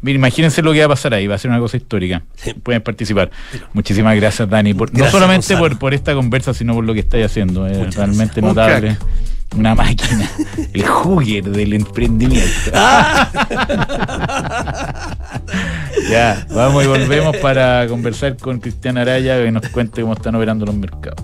mira, imagínense lo que va a pasar ahí. Va a ser una cosa histórica. Sí. Pueden participar. Muchísimas gracias, Dani. por- no solamente por, por esta conversa, sino por lo que estáis haciendo. Es Muchas realmente gracias. Un notable. Una máquina. [laughs] el jugger del emprendimiento. [laughs] Ah. [laughs] ya, vamos y volvemos para conversar con Cristian Araya que nos cuente cómo están operando los mercados.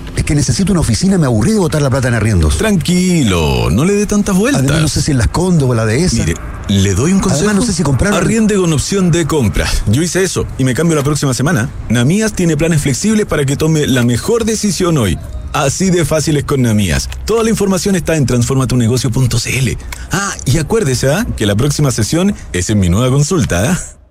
Es que necesito una oficina, me aburrí de botar la plata en arriendos. Tranquilo, no le dé tantas vueltas. Además no sé si en las Condo o la de esa. Mire, le doy un consejo. Además, no sé si comprar- Arriende con opción de compra. Yo hice eso y me cambio la próxima semana. Namías tiene planes flexibles para que tome la mejor decisión hoy. Así de fácil es con Namías. Toda la información está en transformatunegocio.cl. Ah, y acuérdese, ¿ah? Que la próxima sesión es en mi nueva consulta, ¿ah?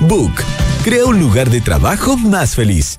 Book, crea un lugar de trabajo más feliz.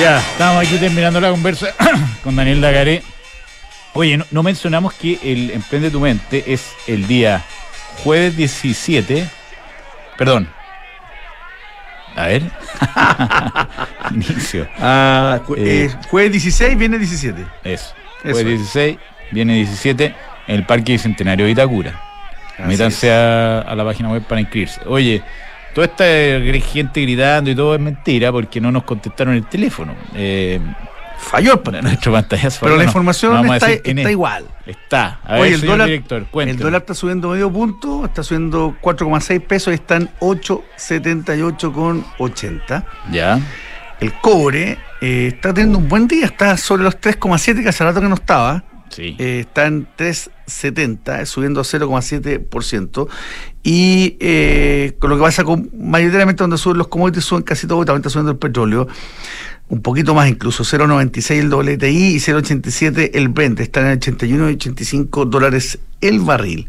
Ya, estamos aquí terminando la conversa [coughs] con Daniel Dagaré. Oye, no, no mencionamos que el Emprende tu Mente es el día jueves 17. Perdón. A ver. [laughs] Inicio. Ah, Eh, eh, jueves 16, viene 17. Eso. Eso Jueves es. 16, viene 17 en el Parque Bicentenario de Itacura. Métanse a, a la página web para inscribirse. Oye, toda esta gente gritando y todo es mentira porque no nos contestaron el teléfono. Eh, Falló el bueno, [laughs] nuestro pantallazo. Pero la información no está, es. igual. Está. A ver, Oye, el señor dólar, director, el dólar está subiendo medio punto, está subiendo 4,6 pesos y está en 8,78,80. Ya. El cobre eh, está teniendo un buen día, está sobre los 3,7 que hace rato que no estaba. Sí. Eh, está en 3,70, eh, subiendo 0,7%. Y eh, con lo que pasa con mayoritariamente donde suben los commodities, suben casi todo, también está subiendo el petróleo. Un poquito más incluso, 0,96 el WTI y 0,87 el Brent. Están en 81 y 85 dólares el barril.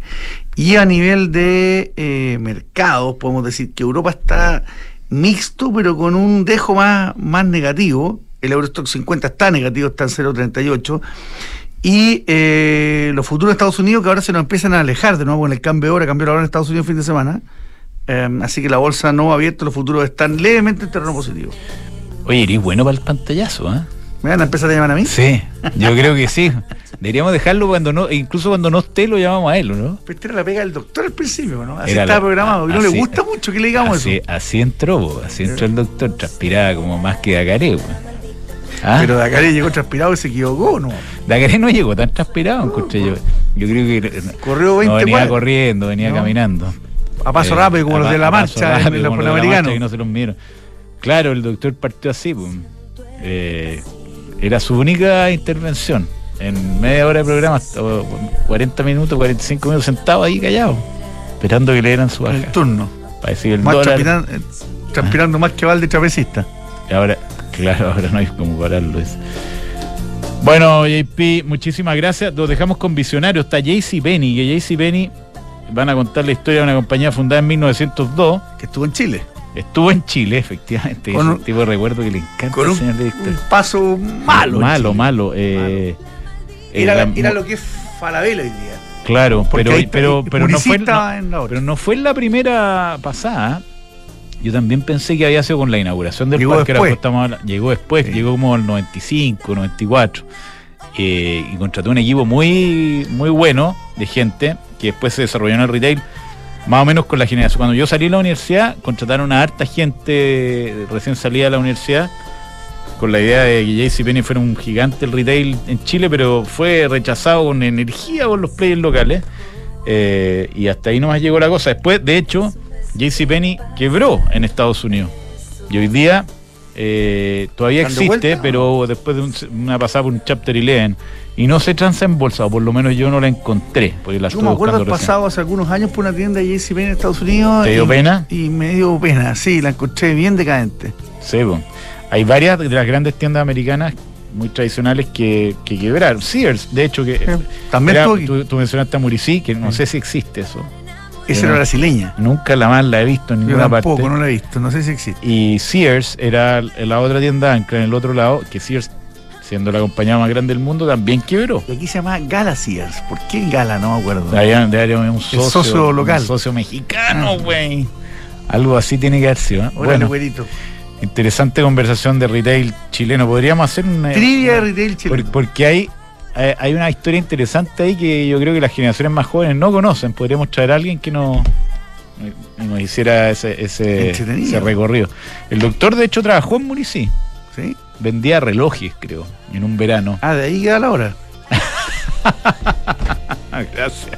Y a nivel de eh, mercados, podemos decir que Europa está mixto, pero con un dejo más, más negativo. El Eurostock 50 está negativo, está en 0,38. Y eh, los futuros de Estados Unidos que ahora se nos empiezan a alejar de nuevo con el cambio de hora, cambió la hora en Estados Unidos el fin de semana. Eh, así que la bolsa no ha abierto, los futuros están levemente en terreno positivo. Oye, eres bueno para el pantallazo, ¿eh? ¿Me van a empezar a llamar a mí? Sí, yo creo que sí. Deberíamos dejarlo cuando no, incluso cuando no esté lo llamamos a él, ¿o ¿no? Pues esta era la pega del doctor al principio, ¿no? Así Era estaba la- programado. Y no le gusta mucho que le digamos Así, eso. así entró, así entró el doctor, transpiraba como más que Dacaré. ¿Ah? Pero Dacaré llegó transpirado y se equivocó, ¿no? Dacaré no llegó tan transpirado, encontré yo. Yo creo que Corrió 20 no venía corriendo, venía No. caminando. A paso Eh, rápido, como a los de la marcha, en los como los de que no se midieron. Claro, el doctor partió así, po. Eh, era su única intervención. En media hora de programa, o 40 minutos, 45 minutos sentado ahí callado, esperando que le dieran su baja. El turno. Para decir el Más dólar. eh, transpirando más que Valde trapecista. Y Ahora, claro, ahora no hay como pararlo eso. Bueno, JP, muchísimas gracias. Los dejamos con visionarios. Está JC Penny, que JC Penny van a contar la historia de una compañía fundada en 1902. Que estuvo en Chile. Estuvo en Chile, efectivamente. Con un- tipo de recuerdo que le encanta Con al un, señor director. un paso malo. malo, Chile. malo. eh, Era, lo que es Falabella hoy día. Claro, Porque pero, pero, pero, no fue, no- pero no fue en la primera pasada. Yo también pensé que había sido con la inauguración del Llegó parque. después. estamos habla- llegó después, Sí. llegó como al 95, 94. eh, y contrató un equipo muy, muy bueno de gente que después se desarrolló en el retail, más o menos con la generación. Cuando yo salí de la universidad, contrataron a harta gente recién salida de la universidad con la idea de que JCPenney fuera un gigante el retail en Chile, pero fue rechazado con energía por los players locales. Eh, y hasta ahí nomás llegó la cosa. Después, de hecho, JCPenney quebró en Estados Unidos. Y hoy día eh, todavía ¿Están de existe, vuelta? pero después de un- una pasada por un Chapter 11. Y no se transa en bolsa, o por lo menos yo no la encontré, porque la Yo me acuerdo haber pasado hace algunos años por una tienda de JCPenney en Estados Unidos. ¿Te dio y- pena? Y me dio pena, sí, la encontré bien decadente. Sí, po. hay varias de las grandes tiendas americanas muy tradicionales que, que quebraron. Sears, de hecho, que También era- tú, tú mencionaste a Muricy, que no sé si existe eso. Esa era brasileña. Nunca la más la he visto en Yo ninguna tampoco, parte. no la he visto, no sé si existe. Y Sears era la otra tienda ancla en el otro lado, que Sears, siendo la compañía más grande del mundo, también quebró. Y aquí se llama Gala Sears. ¿Por qué Gala? No me acuerdo. Allá un socio, socio local. Un socio mexicano, güey. Algo así tiene que haber sido. ¿eh? Órale, Bueno, güerito. Interesante conversación de retail chileno. Podríamos hacer una. Trivia de una- retail chileno. porque hay, hay hay una historia interesante ahí que yo creo que las generaciones más jóvenes no conocen. Podríamos traer a alguien que nos, nos hiciera ese, ese, recorrido. El doctor, de hecho, trabajó en Muricí. ¿Sí? Vendía relojes, creo, en un verano. Ah, de ahí queda la hora. [laughs] Gracias.